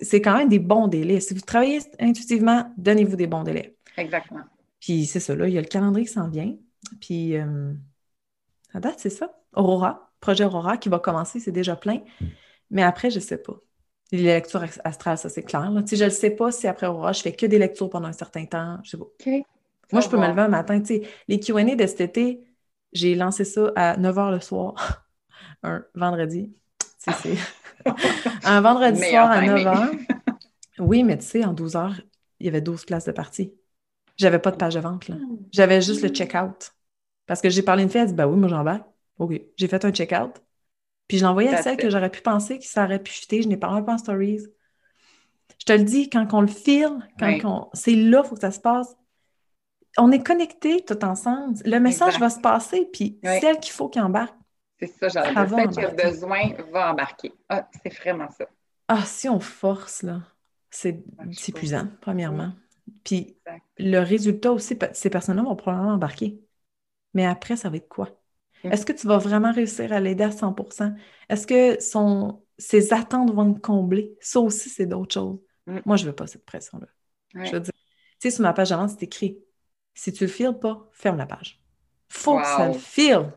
C'est quand même des bons délais. Si vous travaillez intuitivement, donnez-vous des bons délais. Exactement. Puis c'est ça, là, il y a le calendrier qui s'en vient. Puis euh, à date, c'est ça. Aurora, projet Aurora qui va commencer, c'est déjà plein. Mais après, je ne sais pas. Les lectures astrales, ça, c'est clair. Là. Je ne sais pas si après Aurora, je fais que des lectures pendant un certain temps. Je sais pas. Moi, je peux me lever un matin. sais, les QA de cet été, j'ai lancé ça à 9 h le soir, un vendredi. C'est un vendredi soir à 9 h. Oui, mais tu sais, en 12 heures, il y avait 12 places de partie. J'avais pas de page de vente, là. J'avais juste le check-out. Parce que j'ai parlé une fille, elle dit Bah oui, moi j'embarque. OK. J'ai fait un check-out. Puis je l'ai envoyé à celle que j'aurais pu penser que ça aurait pu chuter. Je n'ai parlé un peu en stories. Je te le dis, quand on le file, quand c'est là, il faut que ça se passe. On est connectés tout ensemble. Le message va se passer, puis celle qu'il faut qu'il embarque. C'est ça, j'avais Celle qui a besoin va embarquer. Ah, c'est vraiment ça. Ah, si on force, là, c'est épuisant, premièrement. Puis le résultat aussi, ces personnes-là vont probablement embarquer. Mais après, ça va être quoi? Mm. Est-ce que tu vas vraiment réussir à l'aider à 100% Est-ce que son, ses attentes vont être comblées? Ça aussi, c'est d'autres choses. Mm. Moi, je ne veux pas cette pression-là. Je veux dire, tu sais, sur ma page d'avant, c'est écrit si tu le files pas, ferme la page. Faut que ça le file.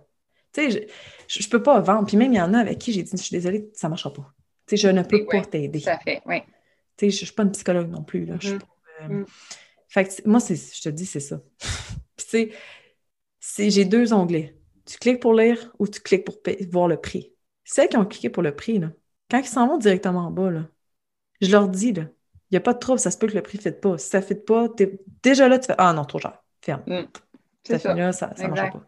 Tu sais, je, ne peux pas vendre. Puis même, il y en a avec qui j'ai dit je suis désolée, ça ne marchera pas. Tu sais, je ne peux pas t'aider. Ça fait, oui. Tu sais, je ne suis pas une psychologue non plus. Là. Mm-hmm. Euh, mm. Fait que moi, je te dis, c'est ça. Puis tu sais, j'ai deux onglets. Tu cliques pour lire ou tu cliques pour voir le prix. Celles qui ont cliqué pour le prix, là, quand ils s'en vont directement en bas, là, je leur dis, il n'y a pas de trouble, ça se peut que le prix ne fitte pas. Si ça ne fitte pas, es... déjà là, tu fais Ah non, trop cher, ferme. Mm. Ça, ça. là, ça ne marchera pas.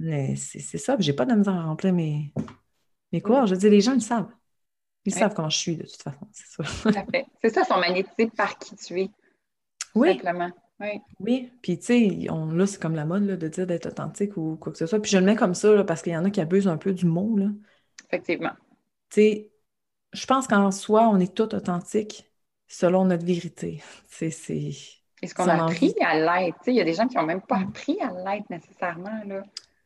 Mais c'est ça, j'ai pas de misère à remplir mes, mes cours. Je dis, les gens, ils savent. Ils savent comment je suis, de toute façon, c'est ça. C'est ça, sont magnétisés par qui tu es. Oui. Simplement. Oui. Oui. Puis, tu sais, là, c'est comme la mode de dire d'être authentique ou quoi que ce soit. Puis, je le mets comme ça parce qu'il y en a qui abusent un peu du mot. Là. Effectivement. Tu sais, je pense qu'en soi, on est tous authentiques selon notre vérité. C'est. Est-ce qu'on a appris à l'être? Il y a des gens qui n'ont même pas mm. appris à l'être nécessairement.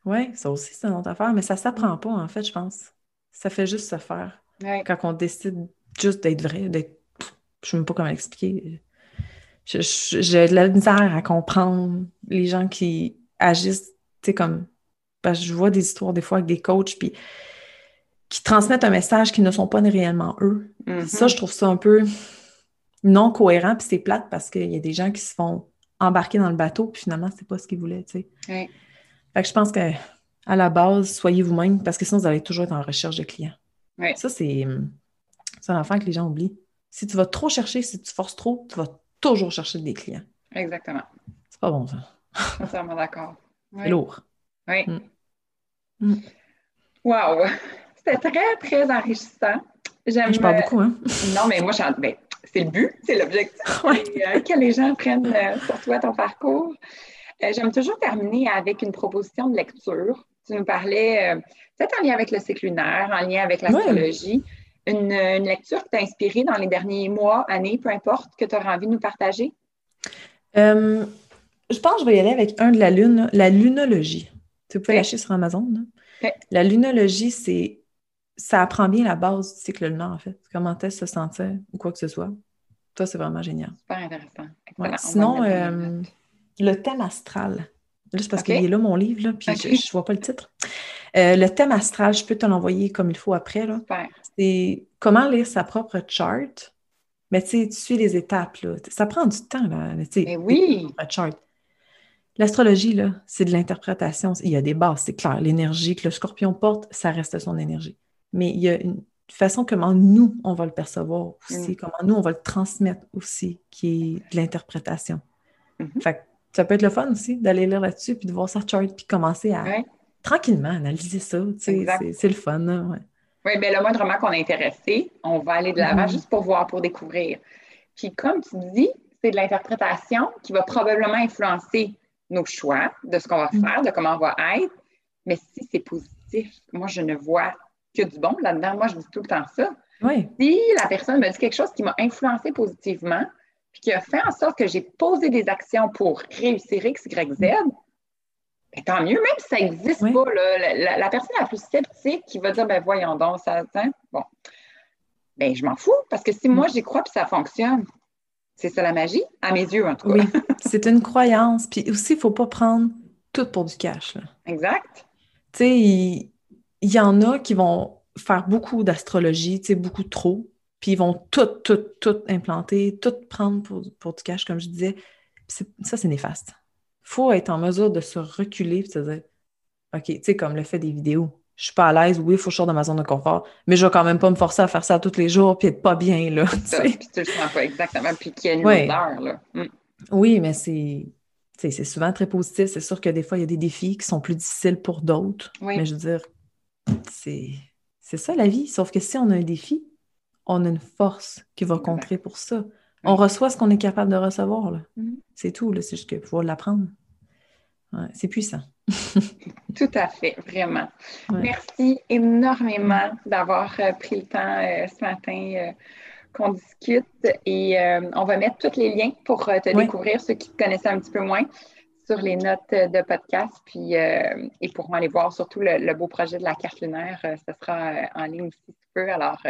Oui, ça aussi, c'est une autre affaire, mais ça ne s'apprend pas, en fait, je pense. Ça fait juste se faire. Quand on décide juste d'être vrai, d'être. Je ne sais même pas comment l'expliquer j'ai de la misère à comprendre les gens qui agissent, tu sais, comme. Parce que je vois des histoires des fois avec des coachs, puis qui transmettent un message qui ne sont pas réellement eux. Mm-hmm. Ça, je trouve ça un peu non cohérent, puis c'est plate parce qu'il y a des gens qui se font embarquer dans le bateau, puis finalement, c'est pas ce qu'ils voulaient, tu sais. Fait que je pense que à la base, soyez vous-même, parce que sinon, vous allez toujours être en recherche de clients. Ça, c'est un enfant que les gens oublient. Si tu vas trop chercher, si tu forces trop, tu vas toujours chercher des clients. Exactement. C'est pas bon, ça. Sincèrement d'accord. C'est lourd. Oui. Mm. Mm. Wow! C'était très, très enrichissant. Je parle beaucoup, hein? Non, mais moi, ben, c'est le but, c'est l'objectif. Euh, que les gens prennent euh, sur toi ton parcours. Euh, j'aime toujours terminer avec une proposition de lecture. Tu nous parlais peut-être en lien avec le cycle lunaire, en lien avec l'astrologie une, lecture qui t'a inspiré dans les derniers mois, années, peu importe, que tu auras envie de nous partager? Euh, je pense que je vais y aller avec un de la lune, la lunologie. Tu peux lâcher sur Amazon. La lunologie, c'est ça apprend bien la base du cycle lunaire, en fait. Comment est-ce se sentir ou quoi que ce soit. Toi, c'est vraiment génial. Super intéressant. Sinon, euh, le thème astral. Juste parce qu'il est là, mon livre, là, puis je ne vois pas le titre. Euh, le thème astral, je peux te l'envoyer comme il faut après. C'est comment lire sa propre chart. Mais tu suis les étapes. Là. Ça prend du temps. Là, mais, oui. Chart. L'astrologie, là, c'est de l'interprétation. Il y a des bases, c'est clair. L'énergie que le scorpion porte, ça reste son énergie. Mais il y a une façon comment nous, on va le percevoir aussi, mm. comment nous, on va le transmettre aussi, qui est de l'interprétation. Mm-hmm. Fait ça peut être le fun aussi d'aller lire là-dessus, puis de voir sa chart, puis commencer à tranquillement analyser ça. C'est le fun. Oui, bien le moindrement qu'on est intéressé, on va aller de l'avant mm-hmm. juste pour voir, pour découvrir. Puis comme tu dis, c'est de l'interprétation qui va probablement influencer nos choix de ce qu'on va mm-hmm. faire, de comment on va être. Mais si c'est positif, moi, je ne vois que du bon là-dedans. Moi, je dis tout le temps ça. Si la personne me dit quelque chose qui m'a influencé positivement, puis qui a fait en sorte que j'ai posé des actions pour réussir X, Y, Z, ben, tant mieux, même si ça n'existe pas. la, personne la plus sceptique qui va dire ben voyons donc, ça bon. Ben, je m'en fous, parce que si moi j'y crois puis ça fonctionne, c'est ça la magie, à mes yeux en tout cas. Oui, c'est une croyance. Puis aussi, il ne faut pas prendre tout pour du cash. Exact. Tu sais, il y, en a qui vont faire beaucoup d'astrologie, tu sais, beaucoup trop. Puis ils vont tout, tout, tout implanter, tout prendre pour, pour du cash, comme je disais. ça, c'est néfaste. Il faut être en mesure de se reculer et de se dire OK, tu sais, comme le fait des vidéos. Je suis pas à l'aise, oui, il faut que je sorte de ma zone de confort, mais je vais quand même pas me forcer à faire ça tous les jours puis être pas bien, là. puis tu le sens pas exactement, puis qu'il y a une odeur, là. Mm. Oui, mais c'est c'est souvent très positif. C'est sûr que des fois, il y a des défis qui sont plus difficiles pour d'autres. Mais je veux dire, c'est ça la vie. Sauf que si on a un défi, on a une force qui va contrer pour ça. On reçoit ce qu'on est capable de recevoir. Mm-hmm. C'est tout. C'est juste qu'il faut l'apprendre. c'est puissant. tout à fait, vraiment. Merci énormément d'avoir euh, pris le temps euh, ce matin. Euh, qu'on discute et on va mettre tous les liens pour te découvrir, ceux qui te connaissaient un petit peu moins, sur les notes de podcast. Puis, et pour aller voir surtout le, beau projet de la carte lunaire, ce sera en ligne si tu peux. Alors,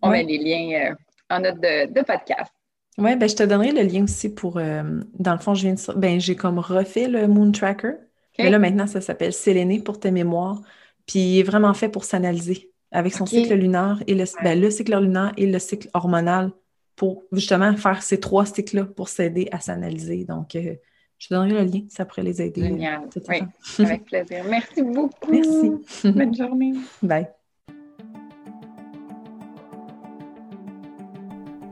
on met les liens en note de, podcast. Oui, ben, je te donnerai le lien aussi pour. dans le fond, je viens de. Ben, j'ai comme refait le Moon Tracker. Mais là, maintenant, ça s'appelle Séléné pour tes mémoires. Puis, il est vraiment fait pour s'analyser avec son cycle lunaire et le, ben, le, cycle lunaire et le cycle hormonal pour justement faire ces trois cycles-là pour s'aider à s'analyser. Donc, euh, je donnerai le lien, ça pourrait les aider. Génial. Oui, avec plaisir. Merci beaucoup. Merci. Bonne journée. Bye.